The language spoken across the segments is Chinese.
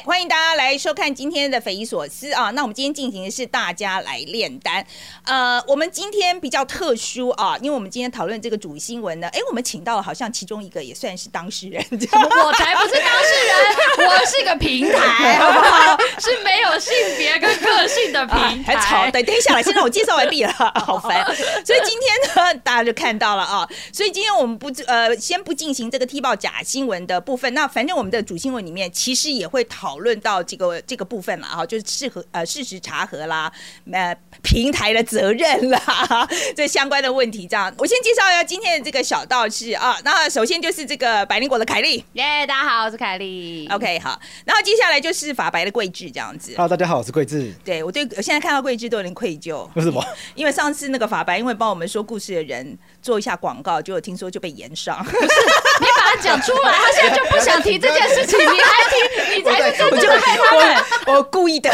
欢迎大家来收看今天的匪夷所思啊。那我们今天进行的是大家来炼丹。呃，我们今天比较特殊啊，因为我们今天讨论这个主新闻呢，哎，我们请到了好像其中一个也算是当事人。我才不是当事人，我是个平台，好不好？是没有性别跟个性的平台。还吵，等等一下来，现在我介绍完毕了，好烦。所以今天呢，大家就看到了啊。所以今天我们不呃，先不进行这个踢爆假新闻的部分。那反正我们的主新闻里面其实也会讨论到这个这个部分了哈，就是适合呃事实查核啦，呃平台的责任啦，这相关的问题。这样，我先介绍一下今天的这个小道士啊。那首先就是这个百灵果的凯莉，耶，大家好，我是凯莉。OK，好。然后接下来就是法白的桂智这样子。Hello，大家好，我是桂智。对我对我现在看到桂智都有点愧疚，为什么？因为上次那个法白因为帮我们说故事的人做一下广告，结果听说就被延上。你把它讲出来，他现在就不想提这件事情，你还提，你才是真正的害他们。我我故意的，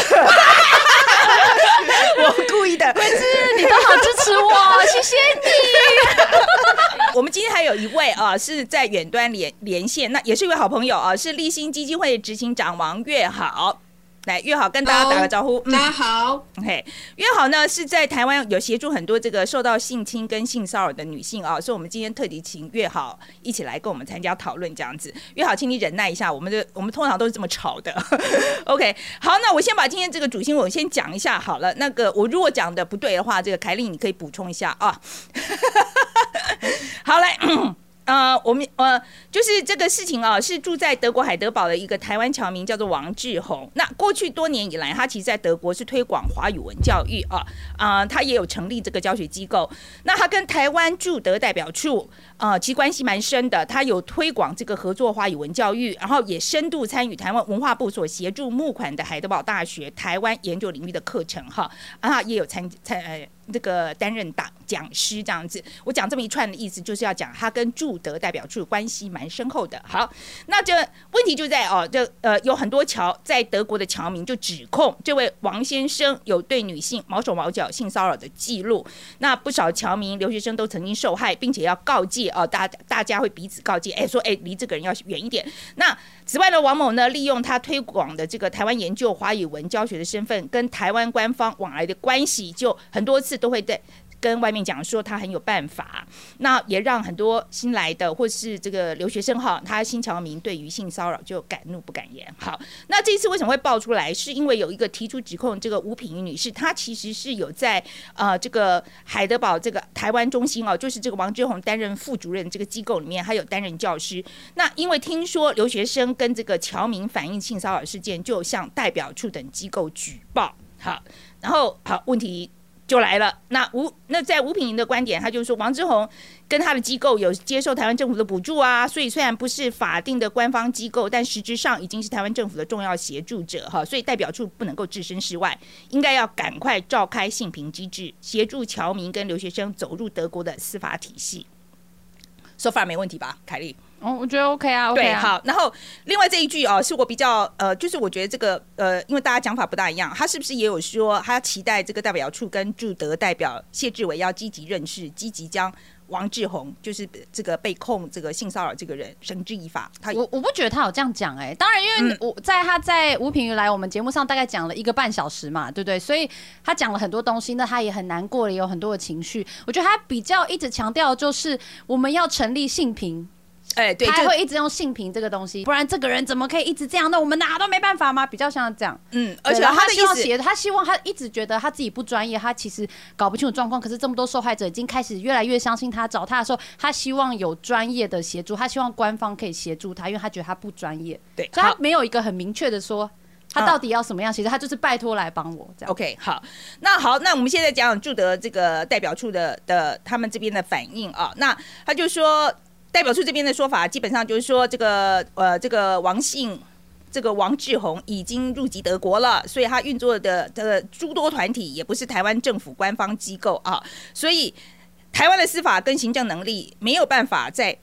我故意的。文志，你都好支持我，谢谢你。我们今天还有一位啊，是在远端连连线，那也是一位好朋友啊，是立新基金会执行长王月好。来，月好跟大家打个招呼。大家好，OK，约好呢是在台湾有协助很多这个受到性侵跟性骚扰的女性啊，所以我们今天特地请月好一起来跟我们参加讨论这样子。月好，请你忍耐一下，我们的我们通常都是这么吵的。OK，好，那我先把今天这个主新闻我先讲一下好了。那个我如果讲的不对的话，这个凯丽你可以补充一下啊。好来。呃，我们呃，就是这个事情啊，是住在德国海德堡的一个台湾侨民，叫做王志宏。那过去多年以来，他其实在德国是推广华语文教育啊，啊、他也有成立这个教学机构。那他跟台湾驻德代表处，呃，其实关系蛮深的。他有推广这个合作华语文教育，然后也深度参与台湾文化部所协助募款的海德堡大学台湾研究领域的课程哈，啊，也有参参呃。这个担任党讲师这样子，我讲这么一串的意思，就是要讲他跟驻德代表处关系蛮深厚的。好，那这问题就在哦，这呃有很多侨在德国的侨民就指控这位王先生有对女性毛手毛脚性骚扰的记录。那不少侨民留学生都曾经受害，并且要告诫哦，大大家会彼此告诫，哎，说哎离这个人要远一点。那此外呢，王某呢利用他推广的这个台湾研究华语文教学的身份，跟台湾官方往来的关系，就很多次都会在。跟外面讲说他很有办法，那也让很多新来的或是这个留学生哈，他新侨民对于性骚扰就敢怒不敢言。好，那这次为什么会爆出来？是因为有一个提出指控，这个吴品瑜女士，她其实是有在呃这个海德堡这个台湾中心哦，就是这个王志宏担任副主任这个机构里面，还有担任教师。那因为听说留学生跟这个侨民反映性骚扰事件，就向代表处等机构举报。好，然后好问题。就来了。那吴那在吴品莹的观点，他就说王志宏跟他的机构有接受台湾政府的补助啊，所以虽然不是法定的官方机构，但实质上已经是台湾政府的重要协助者哈，所以代表处不能够置身事外，应该要赶快召开性评机制，协助侨民跟留学生走入德国的司法体系。说法没问题吧，凯莉？哦，我觉得 OK 啊，OK。好。然后另外这一句哦，是我比较呃，就是我觉得这个呃，因为大家讲法不大一样，他是不是也有说他期待这个代表处跟驻德代表谢志伟要积极认识，积极将王志宏就是这个被控这个性骚扰这个人绳之以法。他我我不觉得他有这样讲哎、当然，因为嗯我在他在吴品瑜来我们节目上大概讲了一个半小时嘛，对不对？所以他讲了很多东西，那他也很难过，也有很多的情绪。我觉得他比较一直强调就是我们要成立性平，哎对，他会一直用性平这个东西，不然这个人怎么可以一直这样？那我们哪都没办法吗？比较像这样。嗯，而且他希望协，他希望他一直觉得他自己不专业，他其实搞不清楚状况。可是这么多受害者已经开始越来越相信他，找他的时候，他希望有专业的协助，他希望官方可以协助他，因为他觉得他不专业，对，所以他。没有一个很明确的说他到底要什么样其实，他就是拜托来帮我这样。OK，好，那好，那我们现在讲讲驻德这个代表处的的他们这边的反应啊。那他就说，代表处这边的说法，基本上就是说，这个呃，这个王姓。这个王志宏已经入籍德国了，所以他运作的这个诸多团体也不是台湾政府官方机构啊，所以台湾的司法跟行政能力没有办法在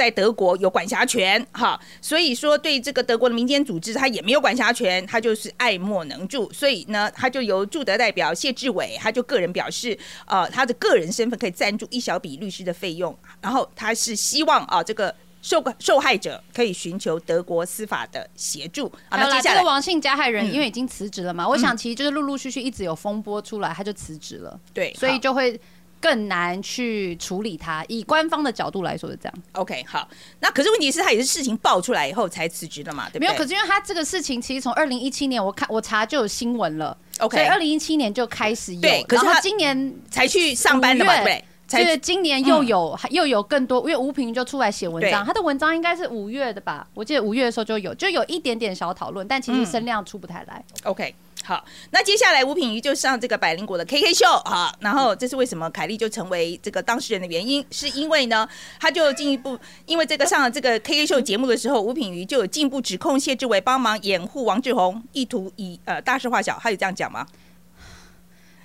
在德国有管辖权，哈，所以说对这个德国的民间组织，他也没有管辖权，他就是爱莫能助，所以呢，他就由驻德代表谢志伟，他就个人表示，呃，他的个人身份可以赞助一小笔律师的费用，然后他是希望啊，这个受受害者可以寻求德国司法的协助。好，好了，那接下来这个王姓加害人嗯。因为已经辞职了嘛，我想其实就是陆陆续续一直有风波出来，他就辞职了，对，所以就会更难去处理它。以官方的角度来说是这样，OK 好。那可是问题是，他也是事情爆出来以后才辞职的嘛，对不对？没有。可是因为他这个事情其实从二零一七年我看我查就有新闻了 OK 所以二零一七年就开始有，对可是他今年才去上班的嘛，对才今年又有、又有更多，因为吴平就出来写文章，他的文章应该是五月的吧？我记得五月的时候就有，就有一点点小讨论，但其实嗯声量出不太来。OK，好，那接下来吴品瑜就上这个百灵果的 KK 秀啊，然后这是为什么凯莉就成为这个当事人的原因，是因为呢，他就进一步，因为这个上了这个 KK 秀节目的时候，吴品瑜就有进一步指控谢志伟帮忙掩护王志宏，意图以呃大事化小，他有这样讲吗？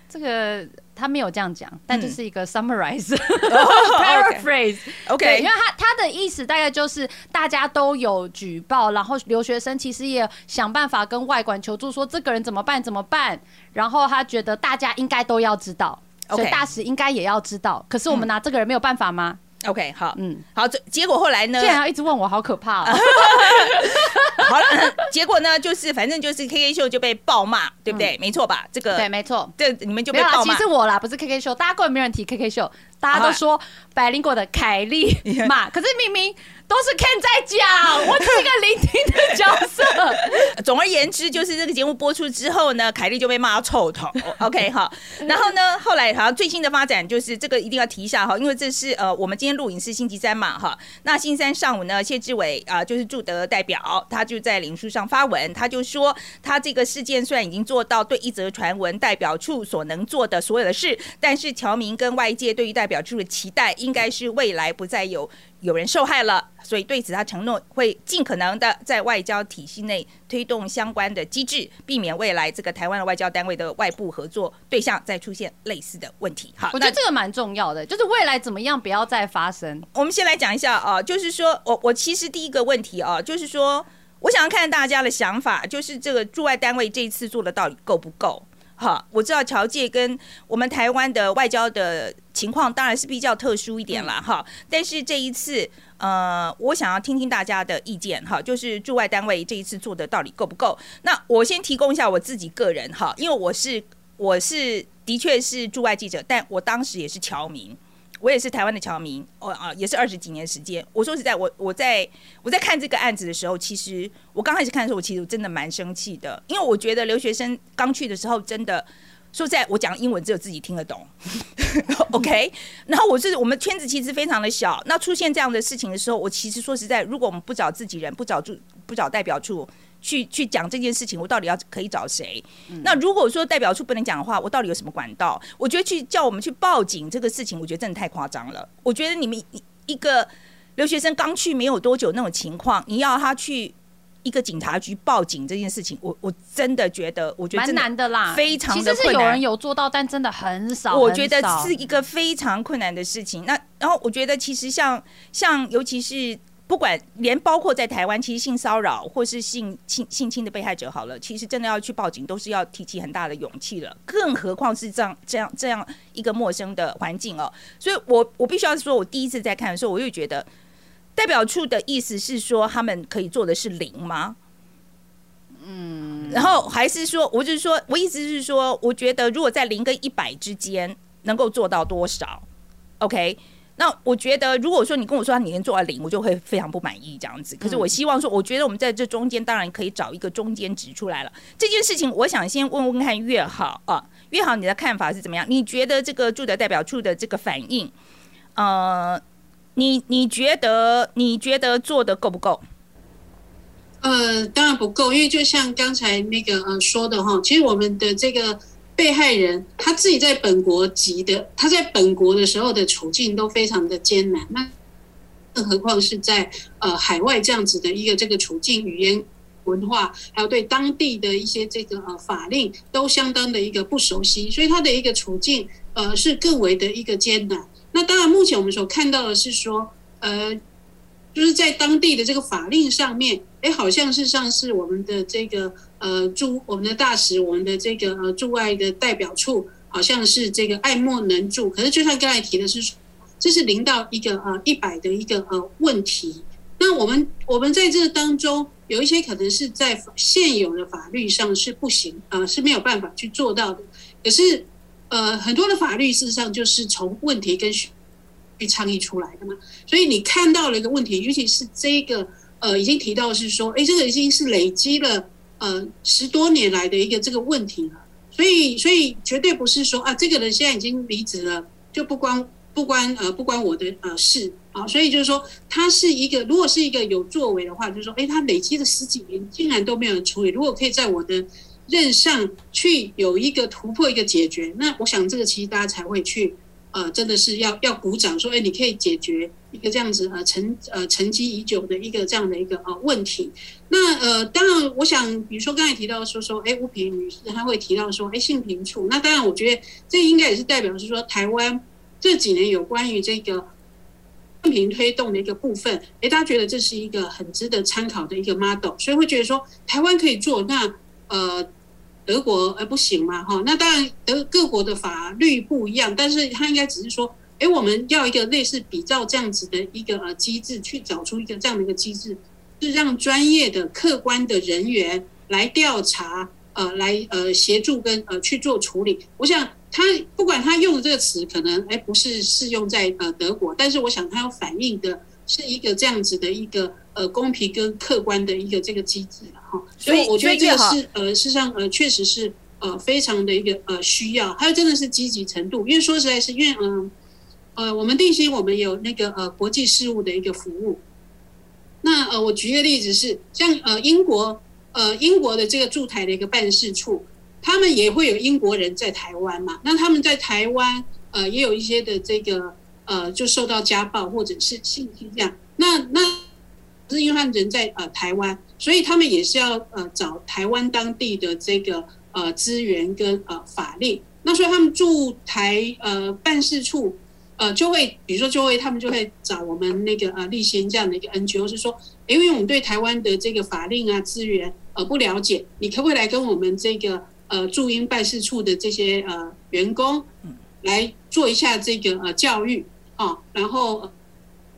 这个他没有这样讲，但这是一个 summarize、哦 paraphrase。对，OK，因为他他的意思大概就是大家都有举报，然后留学生其实也想办法跟外管求助，说这个人怎么办怎么办，然后他觉得大家应该都要知道。所以大使应该也要知道，可是我们拿这个人没有办法吗？OK，好，嗯，好，这结果后来呢竟？然要一直问我，好可怕哦！好了，结果呢，就是反正就是 KK 秀就被暴骂，对不对？没错吧？这个对，没错。这你们就被暴骂实。我啦，不是 KK 秀，大家根本没有人提 KK 秀，大家都说百灵果的凯莉嘛，可是明明都是 Ken 在讲，我只是一个聆听的角色。总而言之，就是这个节目播出之后呢，凯莉就被骂到臭头。OK 哈，然后呢，后来好像最新的发展就是这个一定要提一下哈，因为这是呃我们今天录影是星期三嘛哈，那星期三上午呢，谢志伟啊、就是驻德代表，他就在领书上发文，他就说他这个事件虽然已经做到对一则传闻代表处所能做的所有的事，但是侨民跟外界对于代表处的期待，应该是未来不再有有人受害了，所以对此他承诺会尽可能的在外交体系内推动相关的机制，避免未来这个台湾的外交单位的外部合作对象再出现类似的问题。好，我觉得这个蛮重要的，就是未来怎么样不要再发生。我们先来讲一下啊，就是说我我其实第一个问题啊，就是说我想要看大家的想法，就是这个驻外单位这一次做的到底够不够？哈，我知道侨界跟我们台湾的外交的情况当然是比较特殊一点啦，哈。但是这一次，呃，我想要听听大家的意见，哈，就是驻外单位这一次做的到底够不够？那我先提供一下我自己个人哈，因为我是我是的确是驻外记者，但我当时也是侨民。我也是台湾的侨民，哦啊也是二十几年时间。我说实在，我我在我在看这个案子的时候，其实我刚开始看的时候，我其实真的蛮生气的，因为我觉得留学生刚去的时候，真的说实在，我讲英文只有自己听得懂，OK。然后我是我们圈子其实非常的小，那出现这样的事情的时候，我其实说实在，如果我们不找自己人，不找驻不找代表处。去去讲这件事情，我到底要可以找谁？那如果说代表处不能讲的话，我到底有什么管道？我觉得去叫我们去报警这个事情，我觉得真的太夸张了。我觉得你们一一个留学生刚去没有多久那种情况，你要他去一个警察局报警这件事情，我我真的觉得，我觉得蛮难的啦，非常的其实是困难有人有做到，但真的很少。我觉得是一个非常困难的事情。那然后我觉得其实像像尤其是不管连包括在台湾，其实性骚扰或是性性性侵的被害者，好了，其实真的要去报警，都是要提起很大的勇气了。更何况是这样这样这样一个陌生的环境哦。所以我我必须要说，我第一次在看的时候，我就觉得代表处的意思是说，他们可以做的是零吗？嗯，然后还是说，我就是说我意思是说，我觉得如果在零跟一百之间能够做到多少，OK？那我觉得，如果说你跟我说你能做到零，我就会非常不满意这样子。可是我希望说，我觉得我们在这中间当然可以找一个中间值出来了。这件事情，我想先问问看月好啊，月好你的看法是怎么样？你觉得这个驻德代表处的这个反应，呃，你你觉得你觉得做的够不够？呃，当然不够，因为就像刚才那个呃说的哈，其实我们的这个被害人他自己在本国籍的，他在本国的时候的处境都非常的艰难，那更何况是在呃海外这样子的一个这个处境、语言、文化，还有对当地的一些这个呃法令都相当的一个不熟悉，所以他的一个处境呃是更为的一个艰难。那当然，目前我们所看到的是说，呃，就是在当地的这个法令上面，哎，好像是上是我们的这个呃驻我们的大使，我们的这个呃驻外的代表处，好像是这个爱莫能助。可是就像刚才提的是，这是零到一个呃一百的一个呃问题。那我们我们在这当中有一些可能是在现有的法律上是不行啊，是没有办法去做到的。可是呃，很多的法律事实上就是从问题跟去倡议出来的嘛。所以你看到了一个问题，尤其是这个呃，已经提到是说，哎，这个已经是累积了呃十多年来的一个这个问题了。所以，所以绝对不是说啊，这个人现在已经离职了，就不关不关呃不关我的呃事啊。所以就是说，他是一个如果是一个有作为的话，就是说，哎，他累积了十几年，竟然都没有人处理。如果可以在我的任上去有一个突破，一个解决，那我想这个其实大家才会去。呃，真的是要要鼓掌，说，哎，你可以解决一个这样子呃沉呃沉积已久的一个这样的一个呃问题。那呃，当然，我想，比如说刚才提到说说，哎，吴平女士她会提到说，哎，性平处。那当然，我觉得这应该也是代表是说，台湾这几年有关于这个性平推动的一个部分，哎，大家觉得这是一个很值得参考的一个 model，所以会觉得说，台湾可以做。那呃。德国呃不行嘛哈，那当然德各国的法律不一样，但是他应该只是说，哎，我们要一个类似比照这样子的一个呃机制，去找出一个这样的一个机制，是让专业的客观的人员来调查，呃，来呃协助跟呃去做处理。我想他不管他用的这个词可能哎不是适用在呃德国，但是我想他要反映的是一个这样子的一个呃公平跟客观的一个这个机制。所以我觉得这个是呃，事实上呃，确实是呃，非常的一个呃需要，还有真的是积极程度。因为说实在是，因为嗯呃，我们定心我们有那个呃国际事务的一个服务。那呃，我举一个例子是，像呃英国呃英国的这个驻台的一个办事处，他们也会有英国人在台湾嘛。那他们在台湾呃也有一些的这个呃就受到家暴或者是性侵这样。那那是因为他人在呃台湾。所以他们也是要呃找台湾当地的这个呃资源跟呃法令，那所以他们驻台呃办事处呃就会，比如说就会他们就会找我们那个呃立先这样的一个 NGO，是说，因为我们对台湾的这个法令啊资源呃不了解，你可不可以来跟我们这个呃驻英办事处的这些呃员工来做一下这个呃教育啊，然后。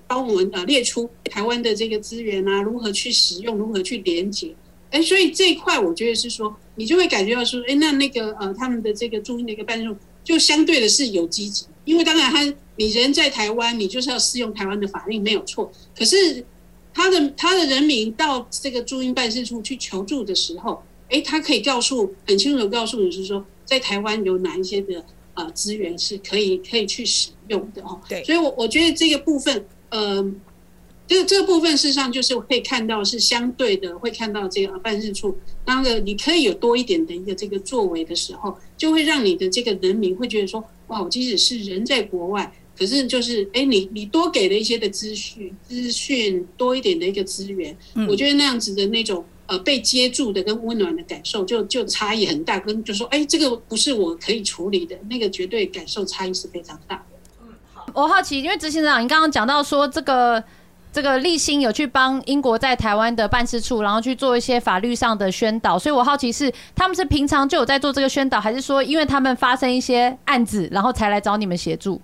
帮我们呃列出台湾的这个资源啊，如何去使用，如何去连接，哎，所以这一块我觉得是说，你就会感觉到说，哎，那那个呃他们的这个驻英的一个办事处，就相对的是有积极，因为当然他你人在台湾，你就是要适用台湾的法令没有错，可是他的他的人民到这个驻英办事处去求助的时候，哎，他可以告诉很清楚的告诉你是说，在台湾有哪一些的呃资源是可以可以去使用的哦，对，所以我我觉得这个部分。呃，这这个部分事实上就是可以看到是相对的，会看到这个办事处，当个你可以有多一点的一个这个作为的时候，就会让你的这个人民会觉得说，哇，我即使是人在国外，可是就是哎，你你多给了一些的资讯，资讯多一点的一个资源，我觉得那样子的那种呃被接住的跟温暖的感受，就就差异很大，跟就说哎，这个不是我可以处理的，那个绝对感受差异是非常大。我好奇，因为执行长，你刚刚讲到说这个这个立新有去帮英国在台湾的办事处，然后去做一些法律上的宣导，所以我好奇是他们是平常就有在做这个宣导，还是说因为他们发生一些案子，然后才来找你们协助？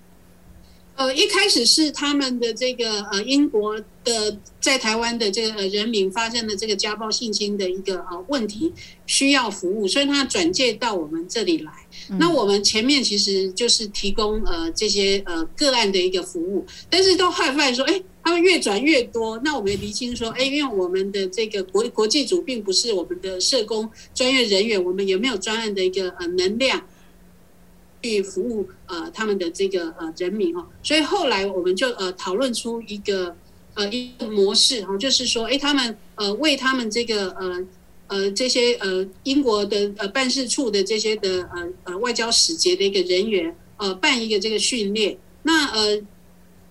呃，一开始是他们的这个呃英国的在台湾的这个人民发生的这个家暴性侵的一个呃问题需要服务，所以他转介到我们这里来。那我们前面其实就是提供呃这些呃个案的一个服务，但是都害怕说，哎，他们越转越多。那我们也厘清说，哎，因为我们的这个国国际组并不是我们的社工专业人员，我们也没有专案的一个呃能量。去服务呃他们的这个呃人民哦，所以后来我们就呃讨论出一个呃一个模式哈，就是说，哎，他们呃为他们这个呃呃这些呃英国的呃办事处的这些的呃呃外交使节的一个人员呃办一个这个训练，那呃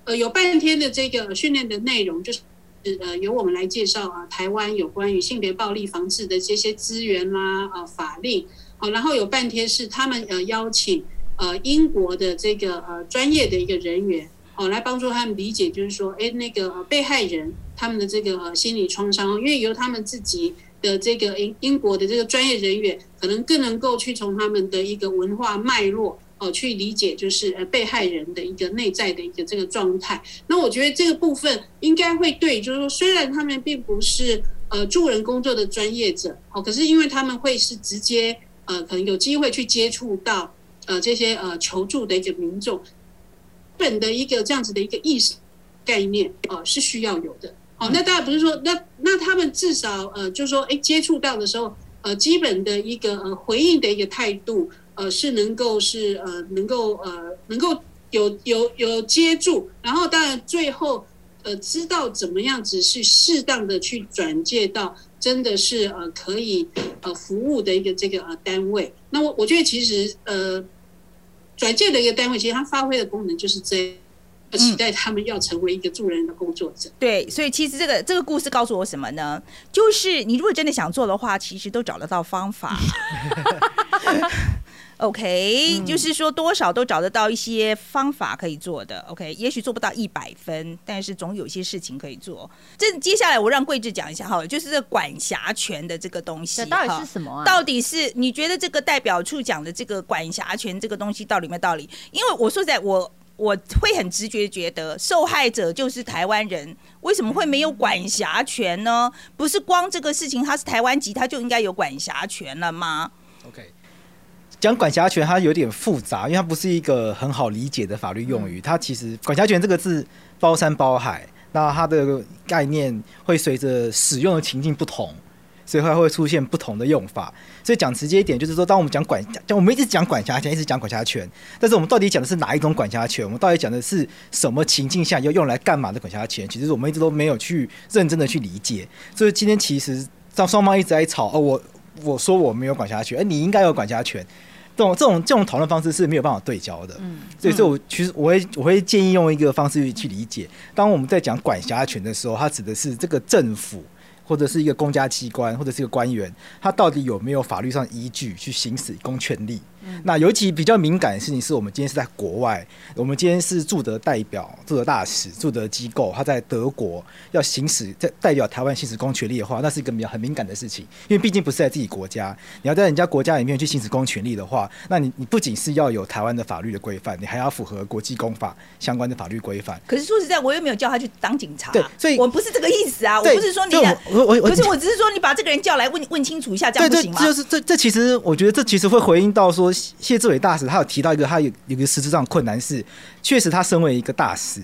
呃有半天的这个训练的内容就是呃由我们来介绍啊台湾有关于性别暴力防治的这些资源啦啊法令，好，然后有半天是他们呃邀请。呃，英国的这个呃专业的一个人员哦，来帮助他们理解，就是说，哎，那个被害人他们的这个呃心理创伤，因为由他们自己的这个英英国的这个专业人员，可能更能够去从他们的一个文化脉络哦去理解，就是呃被害人的一个内在的一个这个状态。那我觉得这个部分应该会对，就是说虽然他们并不是呃助人工作的专业者，哦，可是因为他们会是直接呃可能有机会去接触到呃这些呃求助的一个民众，基本的一个这样子的一个意识概念，呃是需要有的。哦，那当然不是说，那那他们至少呃，就是说，哎，接触到的时候，呃，基本的一个呃回应的一个态度，呃，是能够是呃能够呃能够有有有接住，然后当然最后呃知道怎么样子去适当的去转介到真的是呃可以呃服务的一个这个呃单位。那我我觉得其实呃转介的一个单位，其实它发挥的功能就是这。期待他们要成为一个助人的工作者。对，所以其实这个这个故事告诉我什么呢？就是你如果真的想做的话，其实都找得到方法。OK，就是说多少都找得到一些方法可以做的。OK，也许做不到一百分，但是总有些事情可以做。这接下来我让桂志讲一下哈，就是这管辖权的这个东西，到底是什么？到底是你觉得这个代表处讲的这个管辖权这个东西到底没道理？因为我说在我。我会很直觉觉得受害者就是台湾人，为什么会没有管辖权呢？不是光这个事情，他是台湾籍，他就应该有管辖权了吗？OK，讲管辖权它有点复杂，因为它不是一个很好理解的法律用语。它其实管辖权这个字包山包海，那它的概念会随着使用的情境不同。所以它会出现不同的用法。所以讲直接一点，就是说，当我们讲管，讲我们一直讲管辖权，一直讲管辖权，但是我们到底讲的是哪一种管辖权？我们到底讲的是什么情境下要用来干嘛的管辖权？其实我们一直都没有去认真的去理解。所以今天其实当双方一直在吵，哦，我我说我没有管辖权，哎，你应该有管辖权。这种这种这种讨论方式是没有办法对焦的。嗯，所以，所以我其实我会我会建议用一个方式去理解。当我们在讲管辖权的时候，它指的是这个政府。或者是一个公家机关，或者是一个官员，他到底有没有法律上依据去行使公权力？那尤其比较敏感的事情是我们今天是在国外，我们今天是驻德代表、驻德大使、驻德机构，他在德国要行使在代表台湾行使公权力的话，那是一个比较很敏感的事情，因为毕竟不是在自己国家，你要在人家国家里面去行使公权力的话，那你你不仅是要有台湾的法律的规范，你还要符合国际公法相关的法律规范。可是说实在，我又没有叫他去当警察，对，所以我不是这个意思啊，我不是说你，我我可是，我只是说你把这个人叫来问问清楚一下，这样不行吗？就是这这其实我觉得这其实会回应到说谢志伟大。使他有提到一个，他有有个实质上困难是，确实他身为一个大使，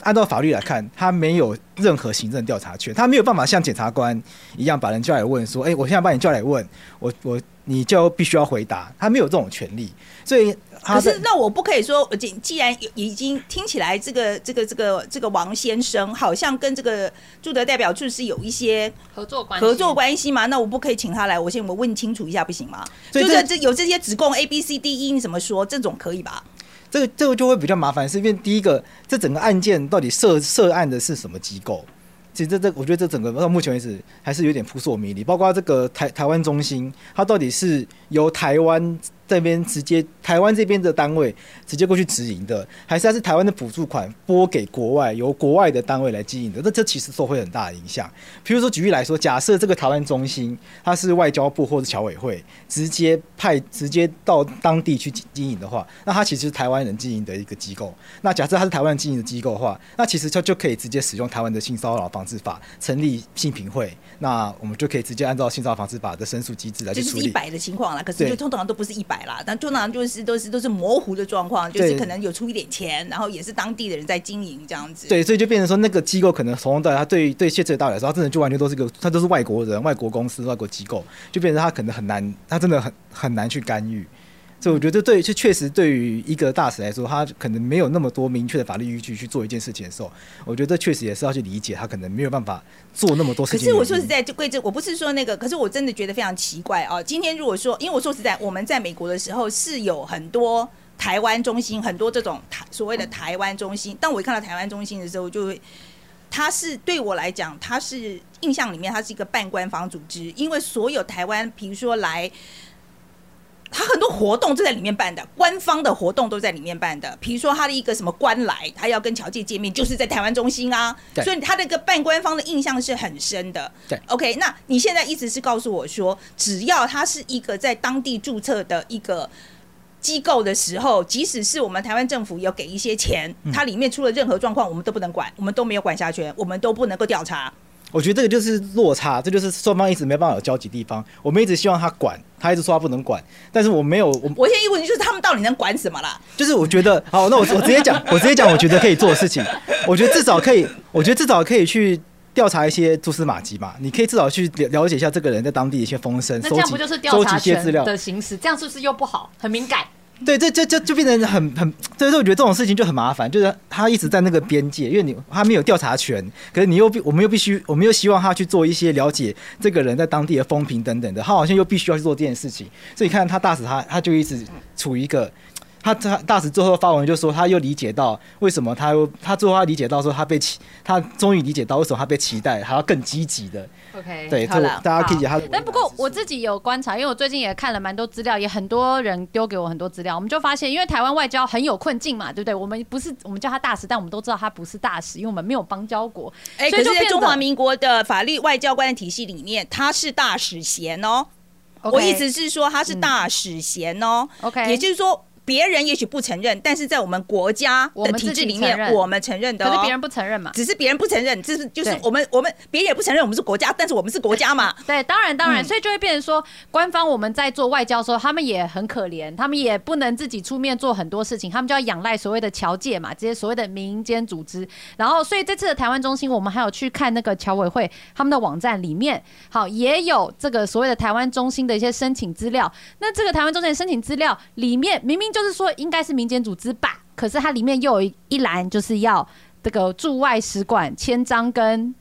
按照法律来看，他没有任何行政调查权，他没有办法像检察官一样把人叫来问说，哎，我现在把你叫来问我，我你就必须要回答，他没有这种权利，所以。可是，那我不可以说，既既然已经听起来，这个这个这个这个王先生好像跟这个驻德代表处是有一些合作关系合作关系嘛？那我不可以请他来，我先我问清楚一下，不行吗？就是这有这些指控 A B C D E，你怎么说？这种可以吧？这个这个就会比较麻烦，是因为第一个，这整个案件到底涉涉案的是什么机构？其实这这，我觉得这整个到目前为止还是有点扑朔迷离。包括这个台台湾中心，它到底是由台湾。这边直接台湾这边的单位直接过去直营的，还是它是台湾的补助款拨给国外，由国外的单位来经营的？那这其实受会很大的影响。比如说举例来说，假设这个台湾中心它是外交部或者侨委会直接派直接到当地去经营的话，那它其实是台湾人经营的一个机构。那假设它是台湾经营的机构的话，那其实它就可以直接使用台湾的性骚扰防治法成立性平会，那我们就可以直接按照性骚扰防治法的申诉机制来去处理。一百的情况了，可是就通常都不是一百。啦，但通常就是都是都是模糊的状况，就是可能有出一点钱，然后也是当地的人在经营这样子。对，所以就变成说，那个机构可能从头到尾，他对对谢志大来说，他真的就完全都是个，他都是外国人、外国公司、外国机构，就变成他可能很难，他真的很很难去干预。所以我觉得，对，就确实对于一个大使来说，他可能没有那么多明确的法律依据去做一件事情的时候，我觉得确实也是要去理解他可能没有办法做那么多事情。可是我说实在，就贵州，我不是说那个，可是我真的觉得非常奇怪哦。今天如果说，因为我说实在，我们在美国的时候是有很多台湾中心，很多这种台所谓的台湾中心。当我一看到台湾中心的时候，就会，他是对我来讲，他是印象里面，他是一个半官方组织，因为所有台湾，比如说来。他很多活动都在里面办的，官方的活动都在里面办的。比如说他的一个什么官来，他要跟侨界见面，就是在台湾中心啊。所以他的一个办官方的印象是很深的。对，OK，那你现在一直是告诉我说，只要他是一个在当地注册的一个机构的时候，即使是我们台湾政府有给一些钱，它里面出了任何状况，我们都不能管，我们都没有管辖权，我们都不能够调查。我觉得这个就是落差，这就是双方一直没办法有交集地方。我们一直希望他管，他一直说他不能管，但是我没有，我 我现在一个问题就是他们到底能管什么啦？就是我觉得，好，那我我直接讲，我直接讲，我觉得可以做的事情，我觉得至少可以，我觉得至少可以去调查一些蛛丝马迹嘛。你可以至少去了了解一下这个人在当地的一些风声，那这样不就是调收查一些资料。的形式？这样是不是又不好，很敏感？对，这这这就变成很很，所以说我觉得这种事情就很麻烦，就是他一直在那个边界，因为你他没有调查权，可是你又必我们又必须，我们又希望他去做一些了解这个人在当地的风评等等的，他好像又必须要去做这件事情，所以你看他大使他他就一直处于一个。他他大使最后发文就说，他又理解到为什么他又他最后他理解到说他被期，他终于理解到为什么他被期待，还要更积极的，OK，对，好了大家可以解他的。但不过我自己有观察，因为我最近也看了蛮多资料，也很多人丢给我很多资料，我们就发现，因为台湾外交很有困境嘛，对不对？我们不是我们叫他大使，但我们都知道他不是大使，因为我们没有邦交国。哎、所可是，在中华民国的法律外交官的体系里面，他是大使衔哦。我意思是说，他是大使衔哦。OK，也就是说，别人也许不承认，但是在我们国家的我们体制里面我们承认的、哦。可是别人不承认嘛。只是别人不承认，这是就是我们我们别人也不承认我们是国家，但是我们是国家嘛。对，当然当然，嗯所以就会变成说，官方我们在做外交的时候，他们也很可怜，他们也不能自己出面做很多事情，他们就要仰赖所谓的侨界嘛，这些所谓的民间组织。然后，所以这次的台湾中心，我们还有去看那个侨委会他们的网站里面，好也有这个所谓的台湾中心的一些申请资料。那这个台湾中心的申请资料里面，明明就是说应该是民间组织吧，可是它里面又有一一栏就是要这个驻外使馆签章跟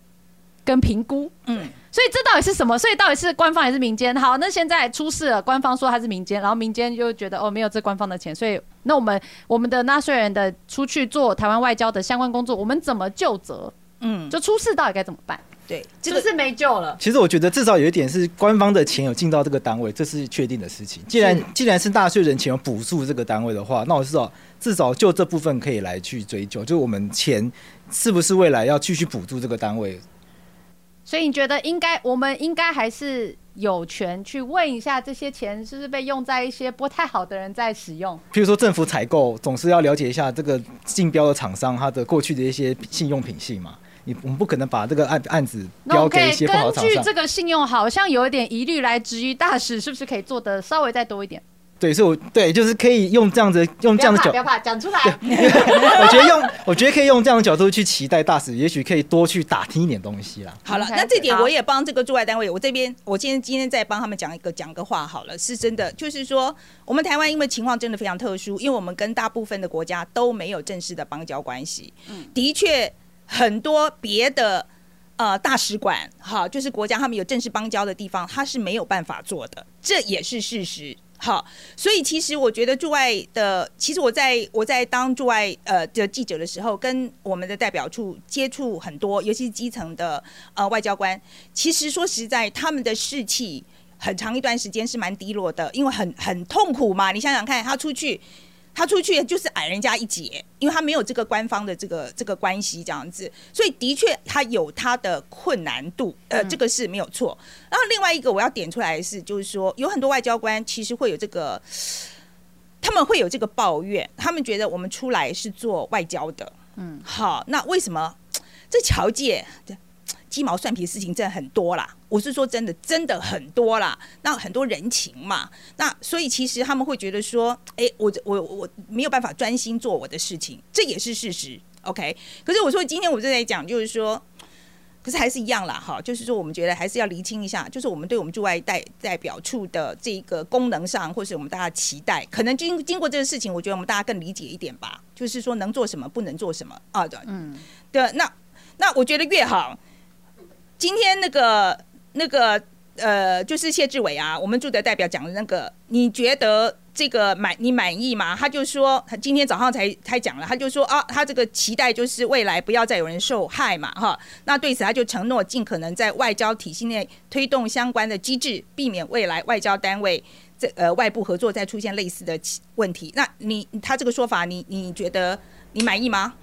跟评估。嗯，所以这到底是什么？所以到底是官方还是民间？好，那现在出事了，官方说它是民间，然后民间就觉得哦没有这官方的钱，所以那我们我们的纳税人的出去做台湾外交的相关工作，我们怎么就责？嗯，就出事到底该怎么办？对，这个是不是没救了？其实我觉得至少有一点是官方的钱有进到这个单位，这是确定的事情。既然既然是纳税人钱有补助这个单位的话，那我至少至少就这部分可以来去追究，就是我们钱是不是未来要继续补助这个单位？所以你觉得应该，我们应该还是有权去问一下，这些钱是不是被用在一些不太好的人在使用？譬如说政府采购总是要了解一下这个竞标的厂商他的过去的一些信用品性嘛。你我们不可能把这个案案子那我们可以标给一些不好的厂商根据这。个信用好像有一点疑虑来质疑大使是不是可以做的稍微再多一点？对，所以我对就是可以用这样子用这样的角不要怕，不要怕，讲出来。我觉得用，我觉得可以用这样的角度去期待大使，也许可以多去打听一点东西啦。好了那这点我也帮这个驻外单位，我这边我今天今天再帮他们讲一个讲个话好了，是真的，就是说我们台湾因为情况真的非常特殊，因为我们跟大部分的国家都没有正式的邦交关系，嗯的确很多别的。呃，大使馆哈，就是国家他们有正式邦交的地方，他是没有办法做的，这也是事实。好，所以其实我觉得驻外的，其实我在我在当驻外呃的记者的时候，跟我们的代表处接触很多，尤其是基层的呃外交官。其实说实在，他们的士气很长一段时间是蛮低落的，因为很很痛苦嘛。你想想看，他出去。他出去就是矮人家一截，因为他没有这个官方的这个这个关系这样子，所以的确他有他的困难度，呃，这个是没有错。然后另外一个我要点出来的是，就是说有很多外交官其实会有这个，他们会有这个抱怨，他们觉得我们出来是做外交的，嗯，好，那为什么？这侨界鸡毛蒜皮的事情真的很多啦？我是说真的，真的很多啦。那很多人情嘛，那所以其实他们会觉得说，哎、我我我没有办法专心做我的事情，这也是事实。OK，可是我说今天我正在讲，就是说。可是还是一样啦，哈，就是说我们觉得还是要厘清一下，就是我们对我们驻外代代表处的这个功能上，或是我们大家期待，可能经经过这个事情，我觉得我们大家更理解一点吧，就是说能做什么，不能做什么啊，对，嗯，对，那那我觉得越好。今天那个那个呃，就是谢志伟啊，我们驻的代表讲的那个，你觉得这个满你满意吗？他就说，他今天早上才才讲了，他就说啊，他这个期待就是未来不要再有人受害嘛，哈。那对此他就承诺尽可能在外交体系内推动相关的机制，避免未来外交单位这呃外部合作再出现类似的问题。那你他这个说法，你你觉得你满意吗？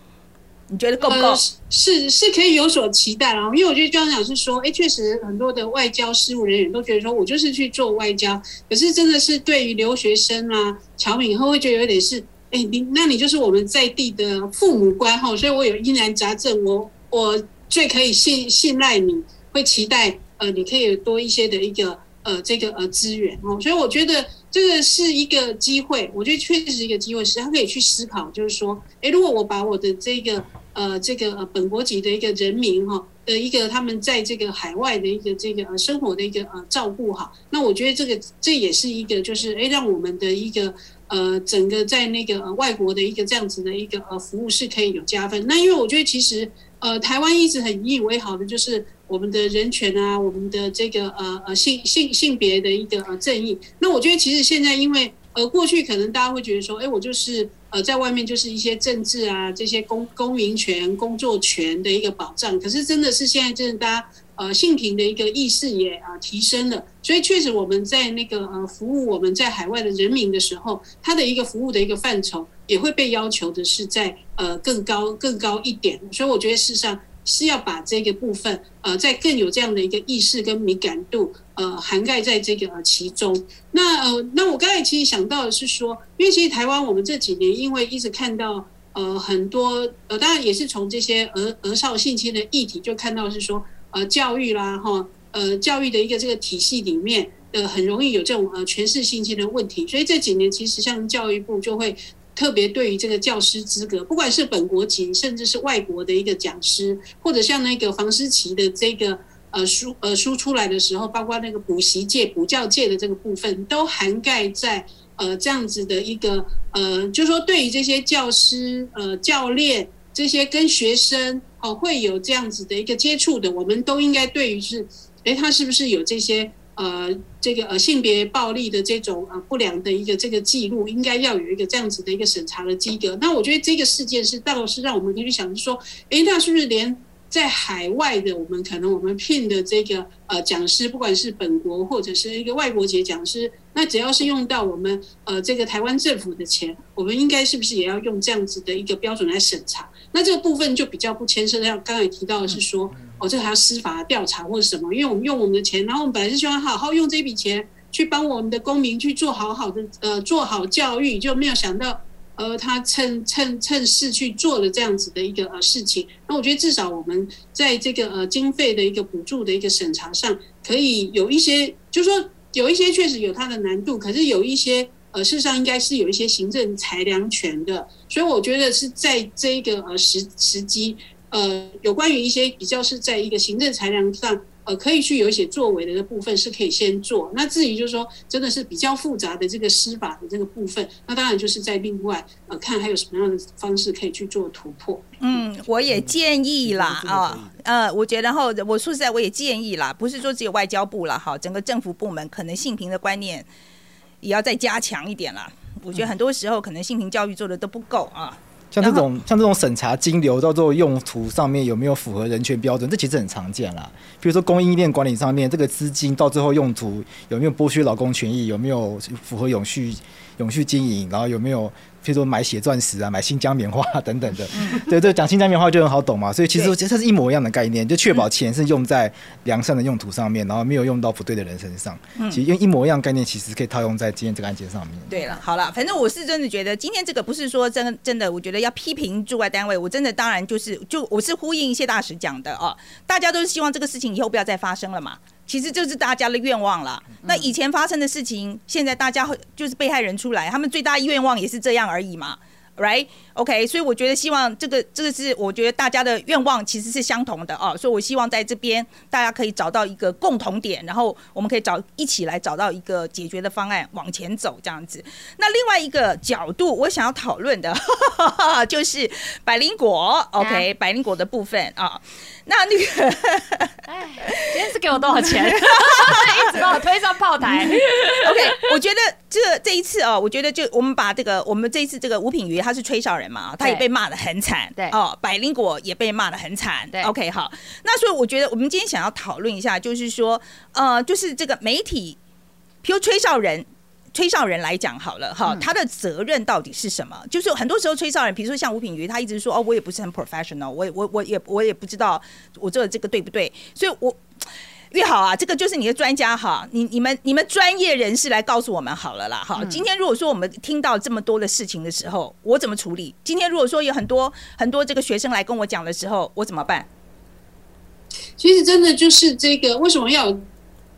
你觉得够不够？呃，是是可以有所期待啊，因为我觉得刚刚讲是说，哎，确实很多的外交事务人员都觉得说，我就是去做外交，可是真的是对于留学生啊，侨民以后会觉得有点是，哎，你那你就是我们在地的父母官哈，所以我有疑难杂症，我我最可以信信赖你，会期待呃，你可以有多一些的一个呃这个呃资源哦，所以我觉得这个是一个机会，我觉得确实是一个机会，是他可以去思考，就是说，哎，如果我把我的这个呃，这个呃本国籍的一个人民哈的一个他们在这个海外的一个这个呃生活的一个呃照顾好，那我觉得这个这也是一个就是哎让我们的一个呃整个在那个呃外国的一个这样子的一个呃服务是可以有加分。那因为我觉得其实呃台湾一直很引以为豪的就是我们的人权啊，我们的这个呃呃性性性别的一个呃正义。那我觉得其实现在因为呃过去可能大家会觉得说，哎我就是。呃，在外面就是一些政治啊，这些公公民权、工作权的一个保障。可是真的是现在，就是大家呃性平的一个意识也啊提升了，所以确实我们在那个呃服务我们在海外的人民的时候，他的一个服务的一个范畴也会被要求的是在呃更高更高一点。所以我觉得事实上。是要把这个部分，呃，在更有这样的一个意识跟敏感度，呃，涵盖在这个其中。那呃，那我刚才其实想到的是说，因为其实台湾我们这几年因为一直看到呃很多呃，当然也是从这些儿儿少性侵的议题就看到是说，呃，教育啦哈，呃，教育的一个这个体系里面，呃，很容易有这种呃权势性侵的问题。所以这几年其实像教育部就会。特别对于这个教师资格，不管是本国籍，甚至是外国的一个讲师，或者像那个房思琪的这个呃书呃书出来的时候，包括那个补习界、补教界的这个部分，都涵盖在呃这样子的一个呃，就是说对于这些教师呃教练这些跟学生会有这样子的一个接触的，我们都应该对于是，诶，他是不是有这些？呃，这个呃性别暴力的这种呃不良的一个这个记录，应该要有一个这样子的一个审查的机格。那我觉得这个事件是，倒是让我们可以去想，说，哎，那是不是连在海外的我们可能我们聘的这个呃讲师，不管是本国或者是一个外国籍讲师，那只要是用到我们呃这个台湾政府的钱，我们应该是不是也要用这样子的一个标准来审查？那这个部分就比较不牵涉，像刚才提到的是说。哦，这还要司法调查或者什么？因为我们用我们的钱，然后我们本来是希望好好用这笔钱去帮我们的公民去做好好的呃做好教育，就没有想到呃他趁趁趁势去做了这样子的一个呃事情。那我觉得至少我们在这个呃经费的一个补助的一个审查上，可以有一些，就是说有一些确实有它的难度，可是有一些呃事实上应该是有一些行政裁量权的，所以我觉得是在这一个呃时时机。呃，有关于一些比较是在一个行政裁量上，呃，可以去有一些作为的这部分是可以先做。那至于就是说，真的是比较复杂的这个司法的这个部分，那当然就是在另外呃看还有什么样的方式可以去做突破。嗯，我也建议啦啊，呃，我觉得后我说实在我也建议啦，不是说只有外交部了哈，整个政府部门可能性平的观念也要再加强一点啦。我觉得很多时候可能性平教育做的都不够啊。像这种像这种审查金流到最后用途上面有没有符合人权标准，这其实很常见啦。比如说供应链管理上面，这个资金到最后用途有没有剥削劳工权益，有没有符合永续永续经营，然后有没有？比如说买血钻石啊，买新疆棉花等等的，对对，讲新疆棉花就很好懂嘛。所以其实这是一模一样的概念，就确保钱是用在良善的用途上面，然后没有用到不对的人身上。其实用一模一样概念，其实可以套用在今天这个案件上面。对了，好了，反正我是真的觉得今天这个不是说真真的，我觉得要批评驻外单位，我真的当然就是就我是呼应谢大使讲的哦，大家都是希望这个事情以后不要再发生了嘛。其实就是大家的愿望了。那以前发生的事情，现在大家就是被害人出来，他们最大愿望也是这样而已嘛。Right，OK，所以我觉得希望这个这个是我觉得大家的愿望其实是相同的哦，所以我希望在这边大家可以找到一个共同点，然后我们可以找一起来找到一个解决的方案往前走这样子。那另外一个角度，我想要讨论的 就是百灵果，OK，百灵果的部分啊。那那个，哎，今天是给我多少钱？一直把我推上炮台。OK，我觉得这这一次啊，我觉得就我们把这个我们这一次这个吴品瑜他是吹哨人嘛，他也被骂的很惨。对哦，百灵果也被骂的很惨。对，OK，好。那所以我觉得我们今天想要讨论一下，就是说，呃，就是这个媒体，比如吹哨人。吹哨人来讲好了哈，他的责任到底是什么？就是很多时候吹哨人，比如说像吴品瑜，他一直说哦，我也不是很 professional，我我我也我也不知道我做的这个对不对，所以我。越好啊，这个就是你的专家哈，你你们你们专业人士来告诉我们好了啦哈。今天如果说我们听到这么多的事情的时候，我怎么处理？今天如果说有很多很多这个学生来跟我讲的时候，我怎么办？其实真的就是这个，为什么要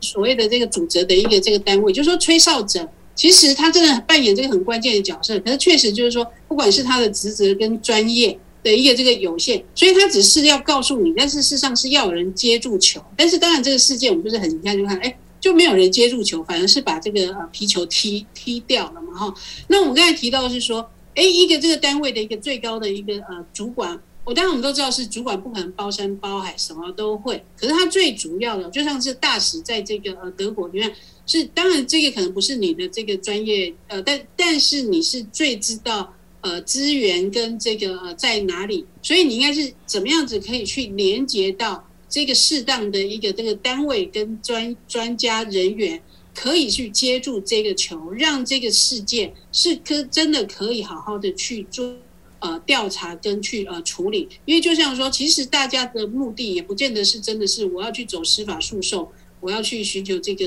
所谓的这个主责的一个这个单位？就是说吹哨者，其实他真的扮演这个很关键的角色。可是确实就是说，不管是他的职责跟专业。的一个这个有限，所以他只是要告诉你，但是事实上是要有人接住球。但是当然这个事件我们就是很一看就看，哎，就没有人接住球，反而是把这个呃皮球踢踢掉了嘛哈。那我们刚才提到是说，哎，一个这个单位的一个最高的一个呃主管，我当然我们都知道是主管不可能包山包海什么都会，可是他最主要的就像是大使在这个呃德国里面是，当然这个可能不是你的这个专业呃，但但是你是最知道。呃，资源跟这个呃在哪里？所以你应该是怎么样子可以去连接到这个适当的一个这个单位跟专专家人员，可以去接住这个球，让这个事件是可真的可以好好的去做呃调查跟去呃处理。因为就像说，其实大家的目的也不见得是真的是我要去走司法诉讼，我要去寻求这个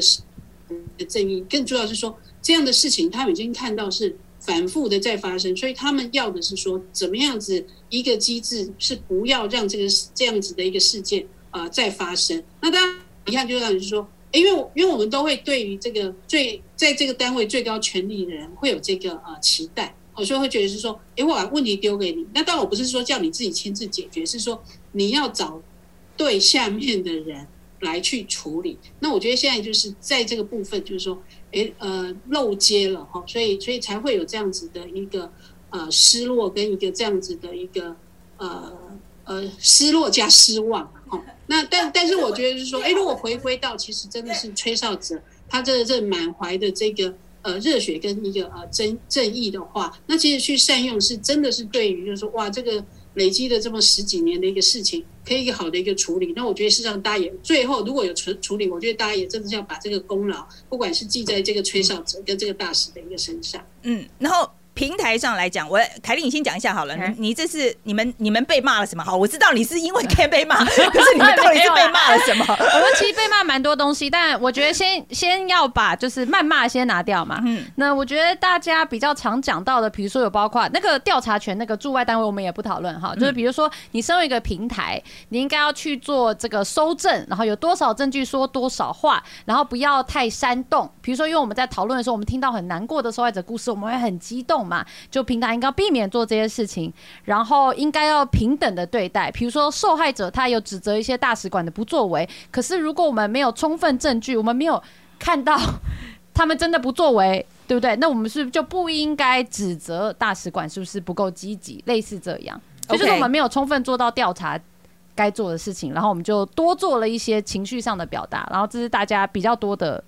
的正义，更重要是说这样的事情，他们已经看到是。反复的在发生，所以他们要的是说，怎么样子一个机制是不要让这个这样子的一个事件啊再发生。那当然，你看，就让人说，因为因为我们都会对于这个最在这个单位最高权力的人会有这个呃期待，有时候会觉得是说，哎，我把问题丢给你，那当然我不是说叫你自己亲自解决，是说你要找对下面的人来去处理。那我觉得现在就是在这个部分，就是说。诶，呃，漏接了哈，所以所以才会有这样子的一个呃失落跟一个这样子的一个呃呃失落加失望哈。那但但是我觉得是说，哎，如果回归到其实真的是吹哨者，他这这满怀的这个呃热血跟一个呃正正义的话，那其实去善用是真的是对于就是说哇这个。累积的这么十几年的一个事情，可以一个好的一个处理。那我觉得，事实上，大家也最后如果有处处理，我觉得大家也真的是要把这个功劳，不管是记在这个吹哨者跟这个大使的一个身上。嗯，然后。平台上来讲，我凯莉，你先讲一下好了。你你这是你们你们被骂了什么？好，我知道你是因为 K 被骂，可是你们到底是被骂了什么？我们其实被骂蛮多东西，但我觉得先 先要把就是谩骂先拿掉嘛。嗯，那我觉得大家比较常讲到的，比如说有包括那个调查权，那个驻外单位我们也不讨论哈。就是比如说你身为一个平台，你应该要去做这个收证，然后有多少证据说多少话，然后不要太煽动。比如说，因为我们在讨论的时候，我们听到很难过的受害者故事，我们会很激动。嘛，就平台应该避免做这些事情，然后应该要平等的对待。比如说，受害者他有指责一些大使馆的不作为，可是如果我们没有充分证据，我们没有看到他们真的不作为，对不对？那我们是就不应该指责大使馆是不是不够积极，类似这样。就是我们没有充分做到调查该做的事情，然后我们就多做了一些情绪上的表达，然后这是大家比较多的。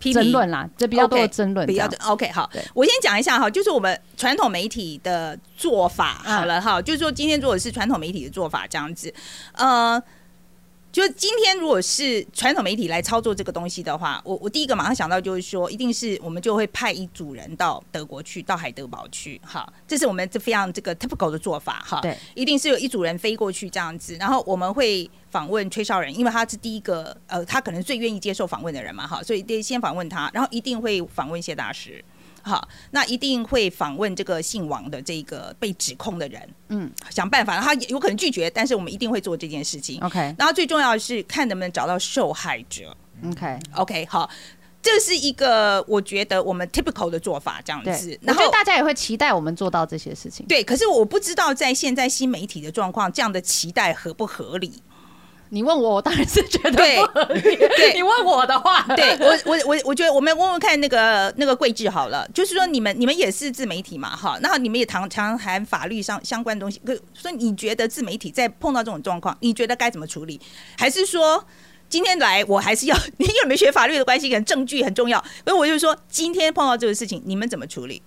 争论啦，这比较多的争论。比较 OK，好，我先讲一下哈，就是我们传统媒体的做法好了哈，就是说今天做的是传统媒体的做法这样子，呃。就今天，如果是传统媒体来操作这个东西的话，我我第一个马上想到就是说，一定是我们就会派一组人到德国去，到海德堡去，哈，这是我们这非常这个 typical 的做法，哈，对，一定是有一组人飞过去这样子，然后我们会访问吹哨人，因为他是第一个，呃，他可能最愿意接受访问的人嘛，哈，所以得先访问他，然后一定会访问谢大师。好，那一定会访问这个姓王的这个被指控的人，嗯，想办法，他有可能拒绝，但是我们一定会做这件事情。OK，然后最重要的是看能不能找到受害者。OK，OK，好，这是一个我觉得我们 typical 的做法，这样子。然后大家也会期待我们做到这些事情。对，可是我不知道在现在新媒体的状况，这样的期待合不合理？你问我，我当然是觉得不合理。对，你问我的话，对我我我我觉得我们问问看那个那个桂智好了，就是说你们你们也是自媒体嘛，哈，那你们也常常谈法律上相关的东西，可所以你觉得自媒体在碰到这种状况，你觉得该怎么处理？还是说今天来我还是要 你有没有学法律的关系，可能证据很重要，所以我就说今天碰到这个事情，你们怎么处理？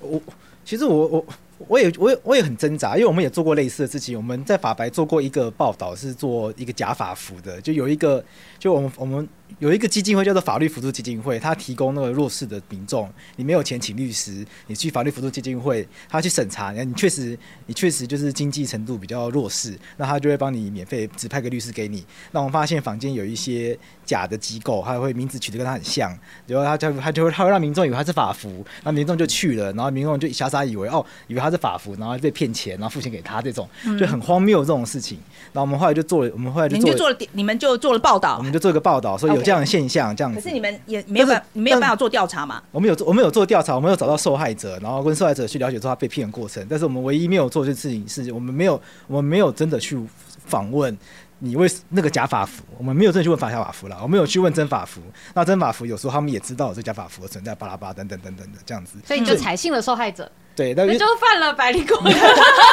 我其实我我。我也我也我也很挣扎，因为我们也做过类似的事情。我们在法白做过一个报道，是做一个假法服的，就有一个就我们我们有一个基金会叫做法律辅助基金会，他提供那个弱势的民众，你没有钱请律师，你去法律辅助基金会，他去审查，你确实你确实就是经济程度比较弱势，那他就会帮你免费指派个律师给你。那我们发现坊间有一些假的机构，他会名字取得跟他很像，然后他就他就会他会让民众以为他是法服，那民众就去了，然后民众就傻傻以为哦，以为他是法服，然后被骗钱，然后付钱给他，这种就很荒谬这种事情。然后我们后来就做了，我们后来就做了，你就做了，你们就做了报道我，们就做一个报道，所以有这样的现象，这样子。可是你们也没有办，你没有办法做调查嘛？我们有做我们有做调查，我们有找到受害者，然后跟受害者去了解说他被骗的过程。但是我们唯一没有做的事情是，我们没有我们没有真的去访问你为那个假法服，我们没有真的去问法假法服了，我们有去问真法服。那真法服有时候他们也知道有这假法服的存在，巴拉巴拉等等等等的这样子。所以你就采信了受害者，对，那就犯了百灵果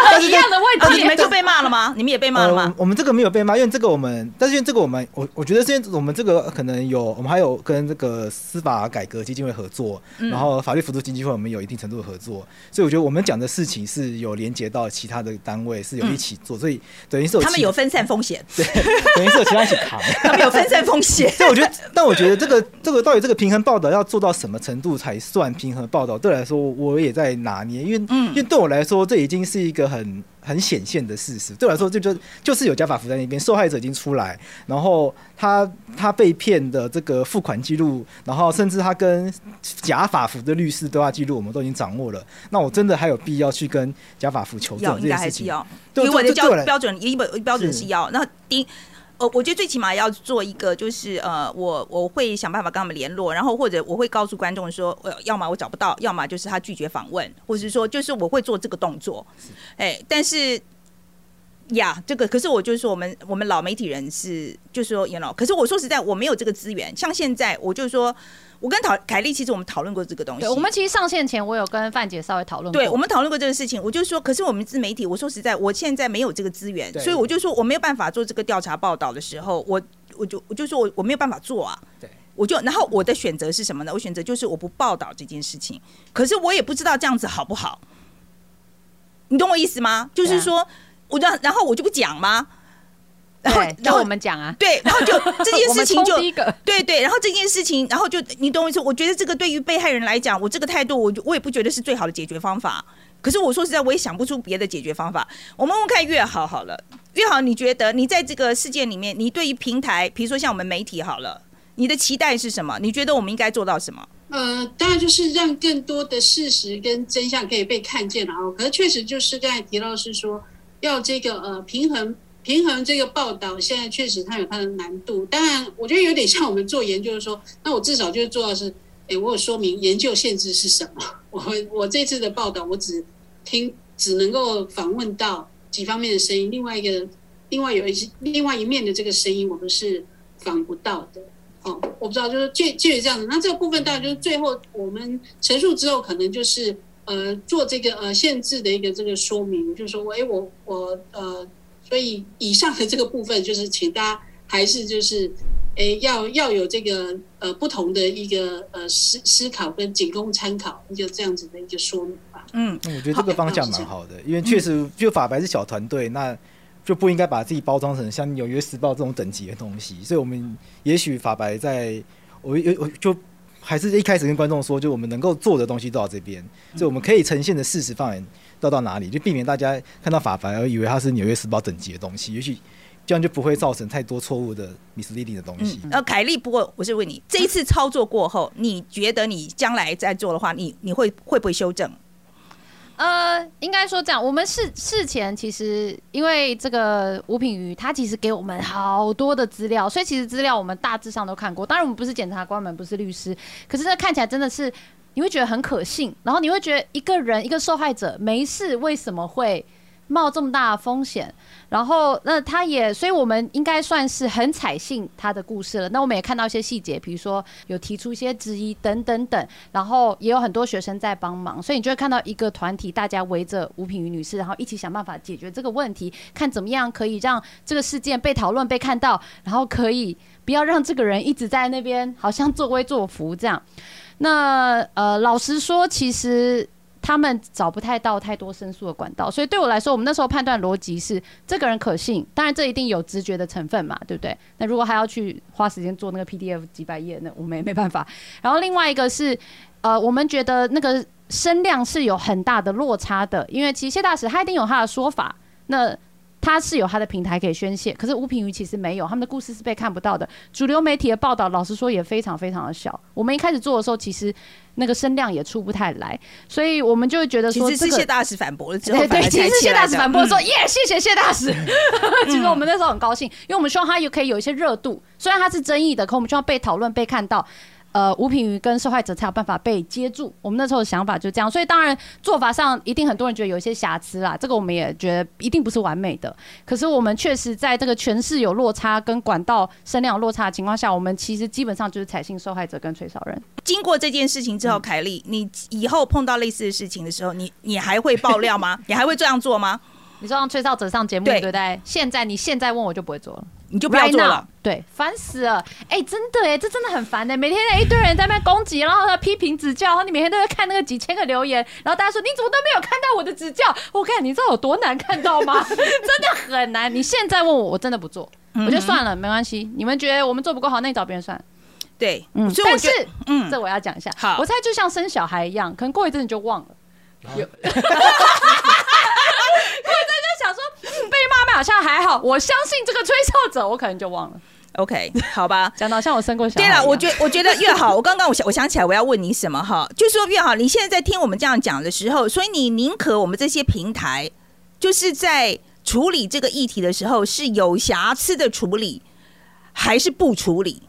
但是一样的问啊，题。你们就被骂了吗？你们也被骂了吗？呃我们这个没有被骂，因为这个我们，但是因为这个我们，我我觉得现在我们这个可能有，我们还有跟这个司法改革基金会合作，嗯然后法律辅助基金会我们有一定程度的合作，所以我觉得我们讲的事情是有连接到其他的单位，是有一起做，所以等于是他们有分散风险，对，等于是有其他人一起扛。他们有分散风险。所以我觉得，但我觉得这个这个到底这个平衡报道要做到什么程度才算平衡报道？对我来说，我也在拿捏，因为、嗯因为对我来说，这已经是一个很很显现的事实。对我来说，这就就是有假法服在那边，受害者已经出来，然后他他被骗的这个付款记录，然后甚至他跟假法服的律师对话记录，我们都已经掌握了。那我真的还有必要去跟假法服求证这件事情？还是要，对以我的标标准，以我标准是是要。那第一，呃，我觉得最起码要做一个，就是呃，我我会想办法跟他们联络，然后或者我会告诉观众说，呃，要么我找不到，要么就是他拒绝访问，或者是说，就是我会做这个动作，哎，但是。呀这个可是我就是说，我们我们老媒体人是，就是说元老。可是我说实在，我没有这个资源。像现在，我就是说，我跟讨凯丽，其实我们讨论过这个东西。我们其实上线前，我有跟范姐稍微讨论过。对，我们讨论过这个事情，我就说，可是我们自媒体，我说实在，我现在没有这个资源，所以我就说我没有办法做这个调查报道的时候，我我就我就说我我没有办法做啊。对。我就，然后我的选择是什么呢？我选择就是我不报道这件事情，可是我也不知道这样子好不好，你懂我意思吗？就是说，我让然后我就不讲吗？然后，然后让我们讲啊。对，然后就 这件事情就第一个，对对，然后这件事情，然后就你懂我意思？我觉得这个对于被害人来讲，我这个态度，我就我也不觉得是最好的解决方法。可是我说实在，我也想不出别的解决方法。我们问问看月好好了，月好，你觉得你在这个事件里面，你对于平台，比如说像我们媒体好了，你的期待是什么？你觉得我们应该做到什么？呃，当然就是让更多的事实跟真相可以被看见了哦。可是确实就是刚才提到是说，要这个呃平衡平衡这个报道，现在确实它有它的难度。当然，我觉得有点像我们做研究的说，那我至少就是做到是，诶，我有说明研究限制是什么。我我这次的报道，我只听只能够访问到几方面的声音，另外一个另外有一另外一面的这个声音，我们是访不到的。哦，我不知道，就是介介于这样子。那这个部分当然就是最后我们陈述之后，可能就是呃做这个呃限制的一个这个说明，就是说，哎，我我呃，所以以上的这个部分就是请大家还是就是哎要要有这个呃不同的一个呃思思考跟仅供参考，就这样子的一个说明吧。嗯，我觉得这个方向蛮好的，因为确实就法白是小团队，那就不应该把自己包装成像《纽约时报》这种等级的东西。所以，我们也许法白在，我我我就还是一开始跟观众说，就我们能够做的东西都到这边，所以我们可以呈现的事实范围到到哪里，就避免大家看到法白而以为它是《纽约时报》等级的东西，也许这样就不会造成太多错误的 misleading 的东西。嗯，呃，凯莉，不过我是问你，这一次操作过后，你觉得你将来在做的话，你你会会不会修正？呃，应该说这样，我们事事前其实因为这个吴品瑜，他其实给我们好多的资料，所以其实资料我们大致上都看过。当然，我们不是检察官，们不是律师，可是这看起来真的是你会觉得很可信，然后你会觉得一个人一个受害者没事，为什么会冒这么大的风险？然后那他也，所以我们应该算是很采信他的故事了。那我们也看到一些细节，比如说有提出一些质疑等等等，然后也有很多学生在帮忙，所以你就会看到一个团体，大家围着吴品瑜女士，然后一起想办法解决这个问题，看怎么样可以让这个事件被讨论、被看到，然后可以不要让这个人一直在那边好像作威作福这样。那呃，老实说，其实他们找不太到太多申诉的管道，所以对我来说，我们那时候判断逻辑是这个人可信，当然这一定有直觉的成分嘛，对不对？那如果还要去花时间做那个 PDF 几百页，那我们也没办法。然后另外一个是，呃，我们觉得那个声量是有很大的落差的，因为其实谢大使他一定有他的说法，那。他是有他的平台可以宣泄，可是吴品瑜其实没有，他们的故事是被看不到的。主流媒体的报道，老实说也非常非常的小。我们一开始做的时候，其实那个声量也出不太来，所以我们就会觉得说，其实是谢大使反驳了之后，对对，其实谢大使反驳说，嗯耶，谢谢谢大使。其实我们那时候很高兴，因为我们希望他也可以有一些热度，虽然他是争议的，可我们希望被讨论、被看到。呃，吴品瑜跟受害者才有办法被接住。我们那时候的想法就这样，所以当然做法上一定很多人觉得有一些瑕疵啦，这个我们也觉得一定不是完美的。可是我们确实在这个诠释有落差跟管道声量有落差的情况下，我们其实基本上就是采信受害者跟吹哨人。经过这件事情之后，凯莉，你以后碰到类似的事情的时候，你你还会爆料吗？你还会这样做吗？你说让崔少哲上节目，对对不对？现在你现在问我就不会做了。你就不要做了。对，烦死了！哎、真的哎，这真的很烦的。每天一堆人在那攻击，然后他批评指教，然后你每天都在看那个几千个留言，然后大家说你怎么都没有看到我的指教？我看你知道有多难看到吗？真的很难。你现在问我，我真的不做，我就算了，没关系。你们觉得我们做不够好，那你找别人算。对，嗯，所以我但是，嗯这我要讲一下。好我猜就像生小孩一样，可能过一阵你就忘了。有，过一阵就想说，嗯，被骂骂好像还好，我相信这个吹哨者，我可能就忘了。OK，好吧。讲到像我生过小孩。对了，我觉我觉得越好。我刚刚我想我想起来我要问你什么哈，就是说越好。你现在在听我们这样讲的时候，所以你宁可我们这些平台就是在处理这个议题的时候是有瑕疵的处理，还是不处理？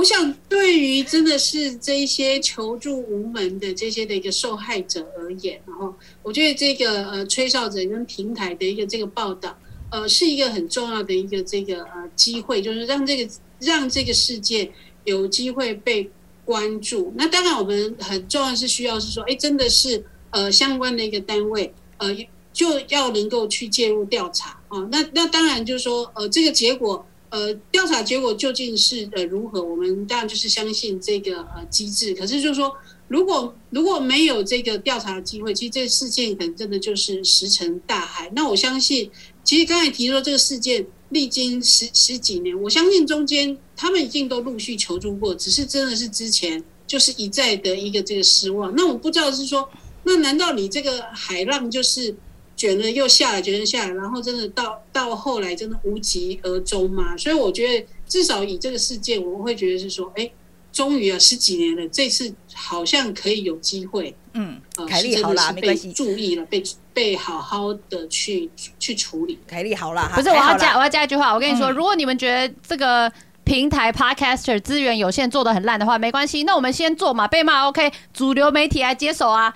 我想，对于真的是这些求助无门的这些的一个受害者而言，然后我觉得这个呃吹哨者跟平台的一个这个报道，呃，是一个很重要的一个这个呃机会，就是让这个让这个事件有机会被关注。那当然，我们很重要是需要是说，哎，真的是呃相关的一个单位呃就要能够去介入调查啊。那那当然就是说，呃，这个结果。呃，调查结果究竟是呃如何？我们当然就是相信这个呃机制。可是就是说，如果如果没有这个调查的机会，其实这事件可能真的就是石沉大海。那我相信，其实刚才提说这个事件历经十十几年，我相信中间他们一定都陆续求助过，只是真的是之前就是一再的一个这个失望。那我不知道是说，那难道你这个海浪就是？卷了又下来，卷了下来，然后真的到到后来真的无疾而终嘛？所以我觉得至少以这个事件，我们会觉得是说，哎，终于啊十几年了，这次好像可以有机会，嗯，呃，凯莉好啦，没关系，注意了，被被好好的去去处理。凯莉好啦，不是我要加我要要加一句话，我跟你说，嗯如果你们觉得这个。平台 Podcaster 资源有限，做的很烂的话，没关系。那我们先做嘛，被骂 OK，主流媒体来接手啊。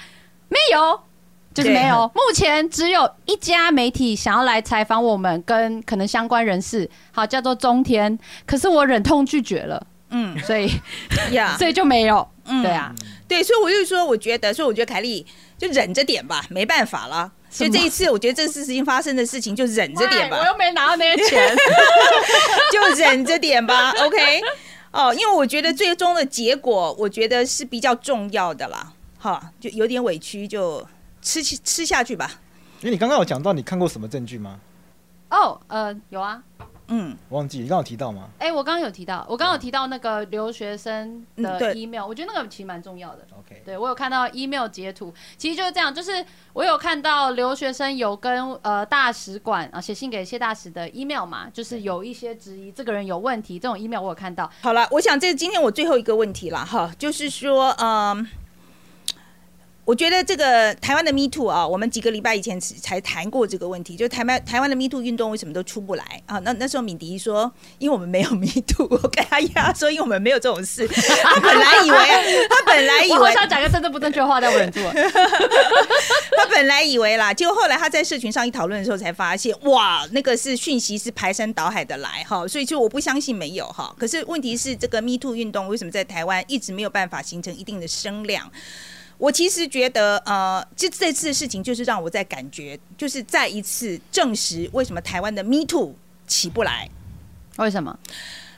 没有，就是没有。目前只有一家媒体想要来采访我们跟可能相关人士，好叫做中天，可是我忍痛拒绝了，嗯所以呀，所以就没有。嗯对啊，对，所以我就说，我觉得，所以我觉得凯莉就忍着点吧，没办法了。所以这一次，我觉得这次事情发生的事情就忍着点吧我，又没拿到那些钱。就忍着点吧，OK。哦，因为我觉得最终的结果，我觉得是比较重要的啦。哈，就有点委屈，就吃吃下去吧。因为你刚刚有讲到你看过什么证据吗？哦，呃，有啊。嗯，忘记，你刚刚有提到吗？哎、我刚刚有提到，我刚刚有提到那个留学生的 email，、我觉得那个其实蛮重要的。OK，对我有看到 email 截图，其实就是这样，就是我有看到留学生有跟呃大使馆啊写信给谢大使的 email 嘛，就是有一些质疑这个人有问题，这种 email 我有看到。好了，我想这是今天我最后一个问题了哈，就是说，嗯。我觉得这个台湾的 Me Too 啊，我们几个礼拜以前才谈过这个问题，就台湾台湾的 Me Too 运动为什么都出不来啊？那那时候敏迪说，因为我们没有 Me Too，我跟他压说，因为我们没有这种事。他本来以为，他本来以为，想讲个真的不正确的话，但我忍住了。他本来以为啦，结果后来他在社群上一讨论的时候才发现，哇，那个是讯息是排山倒海的来哈，所以就我不相信没有哈。可是问题是，这个 Me Too 运动为什么在台湾一直没有办法形成一定的声量？我其实觉得，呃，这这次的事情就是让我在感觉，就是再一次证实为什么台湾的 Me Too 起不来。为什么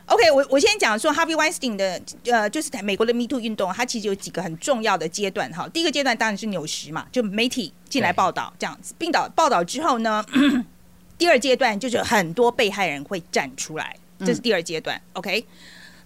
？OK，我我先讲说 Harvey Weinstein 的呃，就是台美国的 Me Too 运动，它其实有几个很重要的阶段哈。第一个阶段当然是纽时嘛，就媒体进来报道这样子，并导报道之后呢，第二阶段就是很多被害人会站出来，这是第二阶段。OK，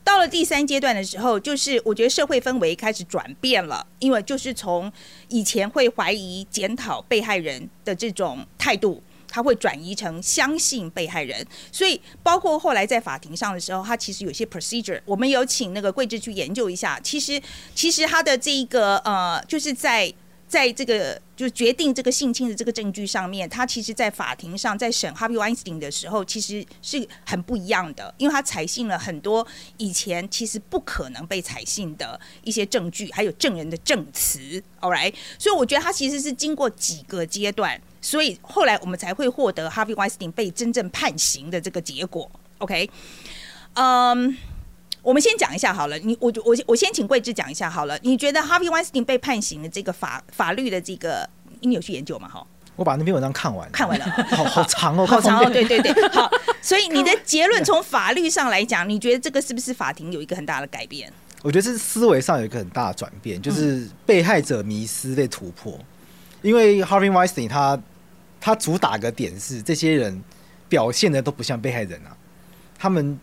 到了第三阶段的时候，就是我觉得社会氛围开始转变了，因为就是从以前会怀疑、检讨被害人的这种态度。他会转移成相信被害人，所以包括后来在法庭上的时候，他其实有些 procedure，我们有请那个桂枝去研究一下。其实，其实他的这一个呃，就是在在这个就决定这个性侵的这个证据上面，他其实在法庭上在审 Harvey Weinstein 的时候，其实是很不一样的，因为他采信了很多以前其实不可能被采信的一些证据，还有证人的证词。All right，所以我觉得他其实是经过几个阶段。所以后来我们才会获得 Harvey Weinstein 被真正判刑的这个结果。OK，嗯，我们先讲一下好了。你我我我先请桂枝讲一下好了。你觉得 Harvey Weinstein 被判刑的这个法法律的这个，你有去研究吗？哈，我把那篇文章看完，看完了，好好长哦，好长哦。对对对，好。所以你的结论从法律上来讲，你觉得这个是不是法庭有一个很大的改变？我觉得是思维上有一个很大的转变，就是被害者迷失被突破。因为 Harvey Weinstein 他他主打个点是，这些人表现的都不像被害人啊，他们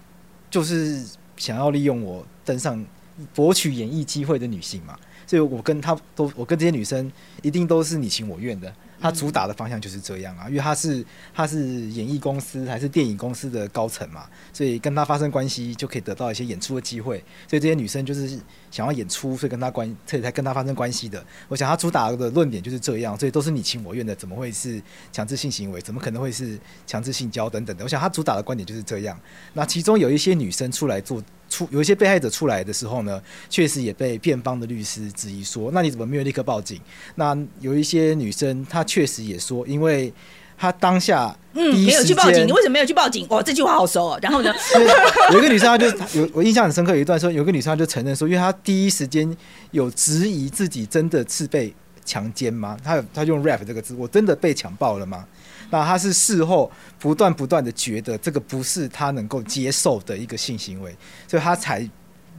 就是想要利用我登上博取演艺机会的女性嘛，所以我跟她都，我跟这些女生一定都是你情我愿的。他主打的方向就是这样啊，因为他是他是演艺公司还是电影公司的高层嘛，所以跟他发生关系就可以得到一些演出的机会，所以这些女生就是想要演出，所以跟他关，所以才跟他发生关系的。我想他主打的论点就是这样，所以都是你情我愿的，怎么会是强制性行为？怎么可能会是强制性交等等的？我想他主打的观点就是这样。那其中有一些女生出来做。出有一些被害者出来的时候呢，确实也被辩方的律师质疑说：“那你怎么没有立刻报警？”那有一些女生，她确实也说，因为她当下嗯没有去报警，你为什么没有去报警？哇，这句话好熟哦。然后呢，有一个女生，她就有我印象很深刻，有一段说，有个女生她就承认说，因为她第一时间有质疑自己真的是被强奸吗？她有她用 rap 这个字，我真的被强暴了吗？那他是事后不断不断的觉得这个不是他能够接受的一个性行为，所以他才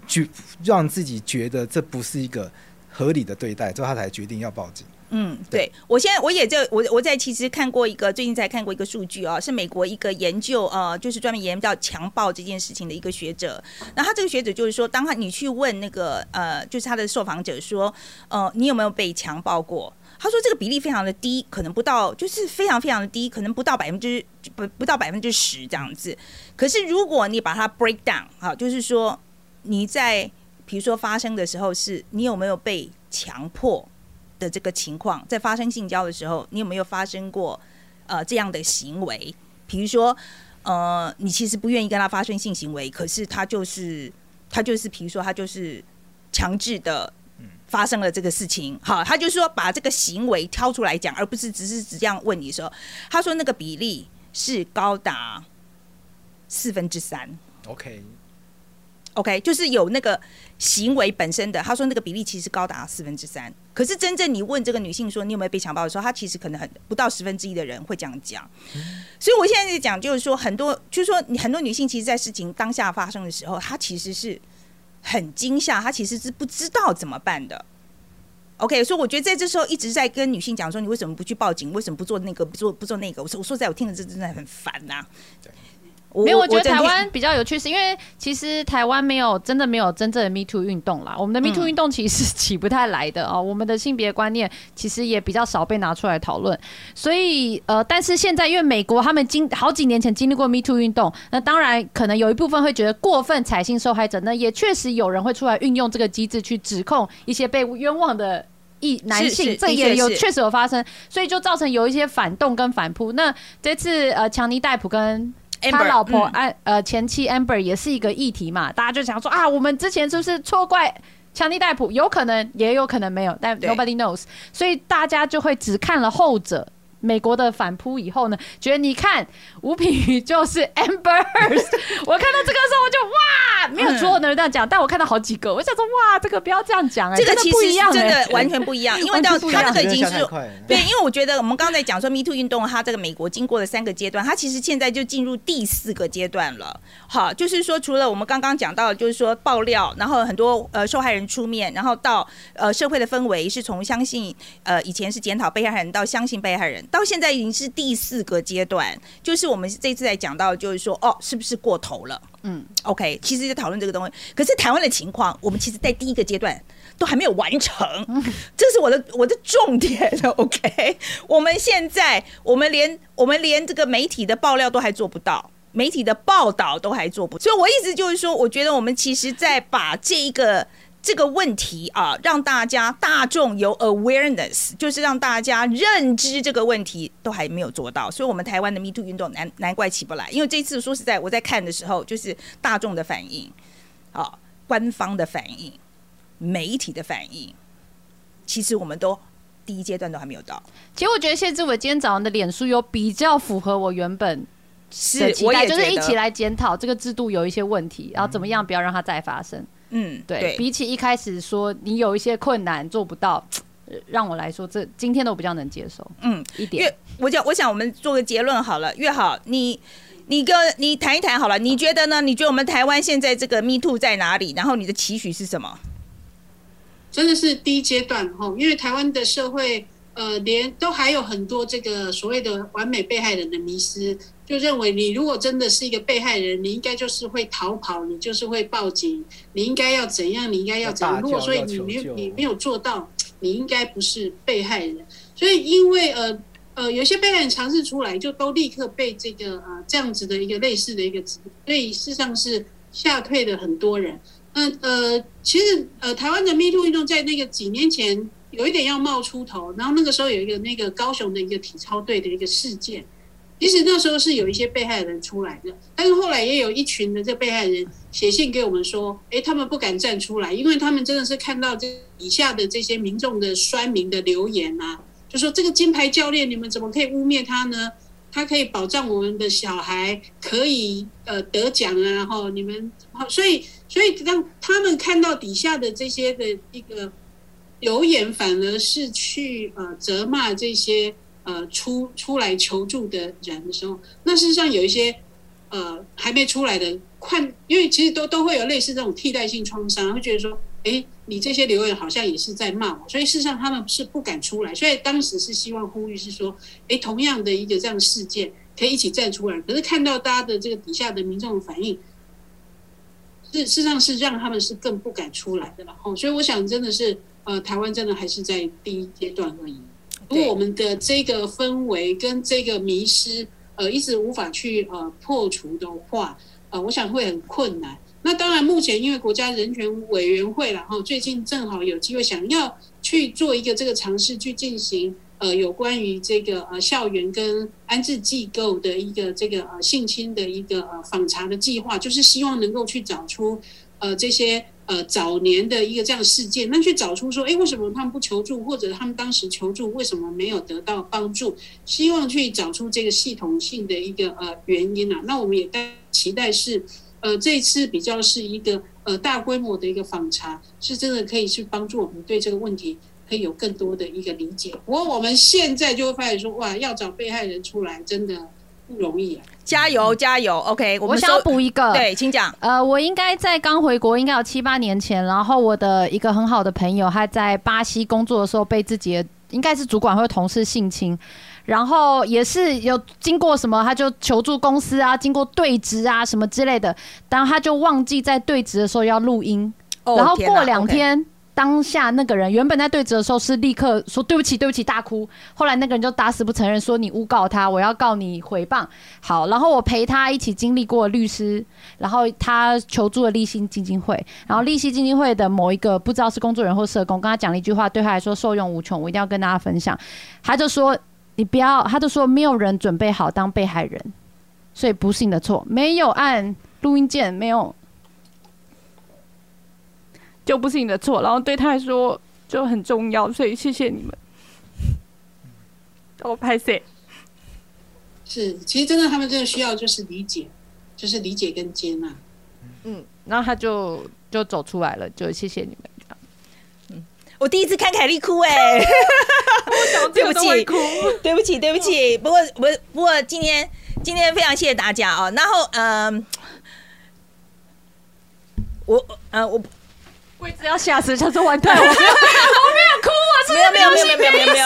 觉让自己觉得这不是一个合理的对待，之后他才决定要报警。嗯，对我现在我也在我我在其实看过一个最近才看过一个数据啊，是美国一个研究呃，就是专门研究强暴这件事情的一个学者。那他这个学者就是说，当他你去问那个呃，就是他的受访者说，呃，你有没有被强暴过？他说这个比例非常的低，可能不到，就是非常非常的低，可能不到百分之不不到百分之十这样子。可是如果你把它 break down，哈，就是说你在比如说发生的时候，是你有没有被强迫的这个情况，在发生性交的时候，你有没有发生过呃这样的行为？比如说呃，你其实不愿意跟他发生性行为，可是他就是他就是，比如说他就是强制的。发生了这个事情，好，他就说把这个行为挑出来讲，而不是只是只这样问你说，他说那个比例是高达四分之三。OK，OK，就是有那个行为本身的，他说那个比例其实高达四分之三。可是真正你问这个女性说你有没有被强暴的时候，她其实可能很不到十分之一的人会这样讲。所以我现在在讲，就是说很多，就是说你很多女性其实，在事情当下发生的时候，她其实是。很惊吓，他其实是不知道怎么办的。OK，所以我觉得在这时候一直在跟女性讲说，你为什么不去报警？为什么不做那个？不做不做那个？我说我说在我听了这真的很烦呐。没有，我觉得台湾比较有趣，是因为其实台湾没有真的没有真正的 Me Too 运动啦。我们的 Me Too 运动其实 起不太来的哦，我们的性别观念其实也比较少被拿出来讨论。所以呃，但是现在因为美国他们经好几年前经历过 Me Too 运动，那当然可能有一部分会觉得过分采信受害者，那也确实有人会出来运用这个机制去指控一些被冤枉的一男性，这也有确实有发生，所以就造成有一些反动跟反扑。那这次呃，强尼戴普跟他老婆安呃前妻 Amber 也是一个议题嘛，大家就想说啊，我们之前是不是错怪强尼戴普？有可能，也有可能没有，但 nobody knows。所以大家就会只看了后者美国的反扑以后呢，觉得你看吴品瑜就是 Amber 我看到这个时候我就哇，没有所有的人这样讲，但我看到好几个，我想说哇，这个不要这样讲哎，这个其实不一样，真的完全不一样，因为到他那个已经是对，因为我觉得我们刚才讲说 Me Too 运动，它这个美国经过了三个阶段，它其实现在就进入第四个阶段了。好，就是说除了我们刚刚讲到，就是说爆料，然后很多呃受害人出面，然后到呃社会的氛围是从相信呃以前是检讨被害人到相信被害人，到现在已经是第四个阶段，就是我们这次在讲到，就是说哦，是不是过头了？嗯，OK，其实就讨论这个东西。可是台湾的情况，我们其实在第一个阶段都还没有完成，这是我的我的重点。OK，我们现在我们连我们连这个媒体的爆料都还做不到。媒体的报道都还做不，所以我一直就是说，我觉得我们其实，在把这一个这个问题啊，让大家大众有 awareness，就是让大家认知这个问题，都还没有做到。所以，我们台湾的 Me Too 运动难难怪起不来，因为这次说实在，我在看的时候，就是大众的反应，啊，官方的反应，媒体的反应，其实我们都第一阶段都还没有到。其实，我觉得谢志伟今天早上的脸书有比较符合我原本。是，我也就是一起来检讨这个制度有一些问题，然后怎么样不要让它再发生。嗯，对比起一开始说你有一些困难做不到，让我来说这今天都比较能接受。嗯，一点。越我讲，我想我们做个结论好了，越好。你你跟你谈一谈好了，你觉得呢？你觉得我们台湾现在这个 Me Too 在哪里？然后你的期许是什么？真的是第一阶段哈，因为台湾的社会呃，连都还有很多这个所谓的完美被害人的迷失。就认为你如果真的是一个被害人，你应该就是会逃跑，你就是会报警，你应该要怎样？你应该要怎样？如果所以你没有你没有做到，你应该不是被害人。所以因为呃呃，有些被害人尝试出来，就都立刻被这个呃这样子的一个类似的一个，所以事实上是吓退了很多人。那呃，其实呃，台湾的 Me Too 运动在那个几年前有一点要冒出头，然后那个时候有一个那个高雄的一个体操队的一个事件。其实那时候是有一些被害人出来的，但是后来也有一群的这被害人写信给我们说，哎，他们不敢站出来，因为他们真的是看到这以下的这些民众的酸民的留言啊，就说这个金牌教练你们怎么可以污蔑他呢？他可以保障我们的小孩可以呃得奖啊，哈，你们，所以所以让他们看到底下的这些的一个留言，反而是去呃责骂这些。呃，出出来求助的人的时候，那事实上有一些呃还没出来的，看，因为其实都都会有类似这种替代性创伤，会觉得说，哎，你这些留言好像也是在骂我，所以事实上他们是不敢出来，所以当时是希望呼吁是说，哎，同样的一个这样的事件可以一起站出来，可是看到大家的这个底下的民众的反应，事事实上是让他们是更不敢出来的了，哦，所以我想真的是，呃，台湾真的还是在第一阶段而已。如果我们的这个氛围跟这个迷失，呃，一直无法去呃破除的话，呃，我想会很困难。那当然，目前因为国家人权委员会然后最近正好有机会想要去做一个这个尝试，去进行呃有关于这个呃校园跟安置机构的一个这个呃性侵的一个呃访查的计划，就是希望能够去找出呃这些。呃，早年的一个这样事件，那去找出说，哎，为什么他们不求助，或者他们当时求助为什么没有得到帮助？希望去找出这个系统性的一个呃原因啊。那我们也在期待是，呃，这次比较是一个呃大规模的一个访查，是真的可以去帮助我们对这个问题可以有更多的一个理解。不过我们现在就会发现说，哇，要找被害人出来，真的。不容易啊！加油加油！OK，我想要补一个，对，请讲。呃，我应该在刚回国，应该有七八年前，然后我的一个很好的朋友，他在巴西工作的时候被自己的应该是主管或同事性侵，然后也是有经过什么，他就求助公司啊，经过对质啊什么之类的，然后他就忘记在对质的时候要录音，然后过两天。当下那个人原本在对质的时候是立刻说对不起对不起大哭，后来那个人就打死不承认，说你诬告他，我要告你诽谤。好，然后我陪他一起经历过律师，然后他求助了立信基金会，然后立信基金会的某一个不知道是工作人员或社工，跟他讲了一句话，对他来说受用无穷，我一定要跟大家分享。他就说你不要，他就说没有人准备好当被害人，所以不是你的错，没有按录音键，没有。就不是你的错，然后对他来说就很重要，所以谢谢你们。我拍谁？是，其实真的他们真的需要就是理解，就是理解跟接纳。嗯，然后他就就走出来了，就谢谢你们。我第一次看凯莉哭哎、对不起，对不起，对不起。不过，不不过今天今天非常谢谢大家哦。然后，嗯、我呃我我一直要吓死，想说完蛋，我没有，我没有哭，我没有没有没有没有没有。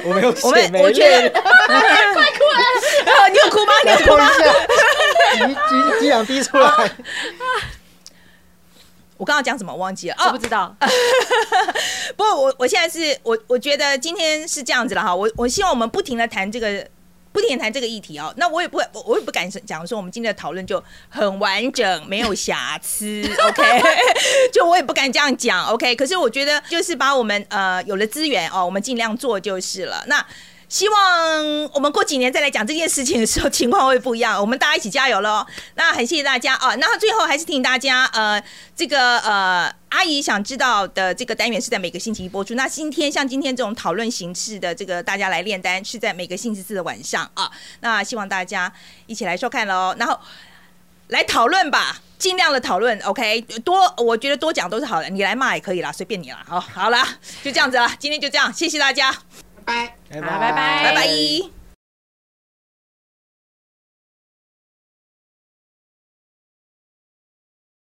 没有没有，我没有我没我觉得 你有哭吗？你有哭吗？下，几几几两滴出来。我刚刚讲什么？我忘记了哦我不。知道。不过我我现在是我我觉得今天是这样子了哈，我我希望我们不停的谈这个。不停谈这个议题哦，那我也不我我也不敢讲说我们今天的讨论就很完整，没有瑕疵，OK？就我也不敢这样讲，OK？可是我觉得就是把我们呃有了资源哦，我们尽量做就是了。那希望我们过几年再来讲这件事情的时候，情况会不一样。我们大家一起加油喽！那很谢谢大家哦。那最后还是提醒大家，呃，这个呃，阿姨想知道的这个单元是在每个星期一播出。那今天像今天这种讨论形式的这个大家来炼丹，是在每个星期四的晚上啊。那希望大家一起来收看喽，然后来讨论吧。尽量的讨论，OK，多我觉得多讲都是好的，你来骂也可以啦，随便你啦。好，好啦，就这样子啦，今天就这样，谢谢大家，拜拜。拜好拜拜拜拜。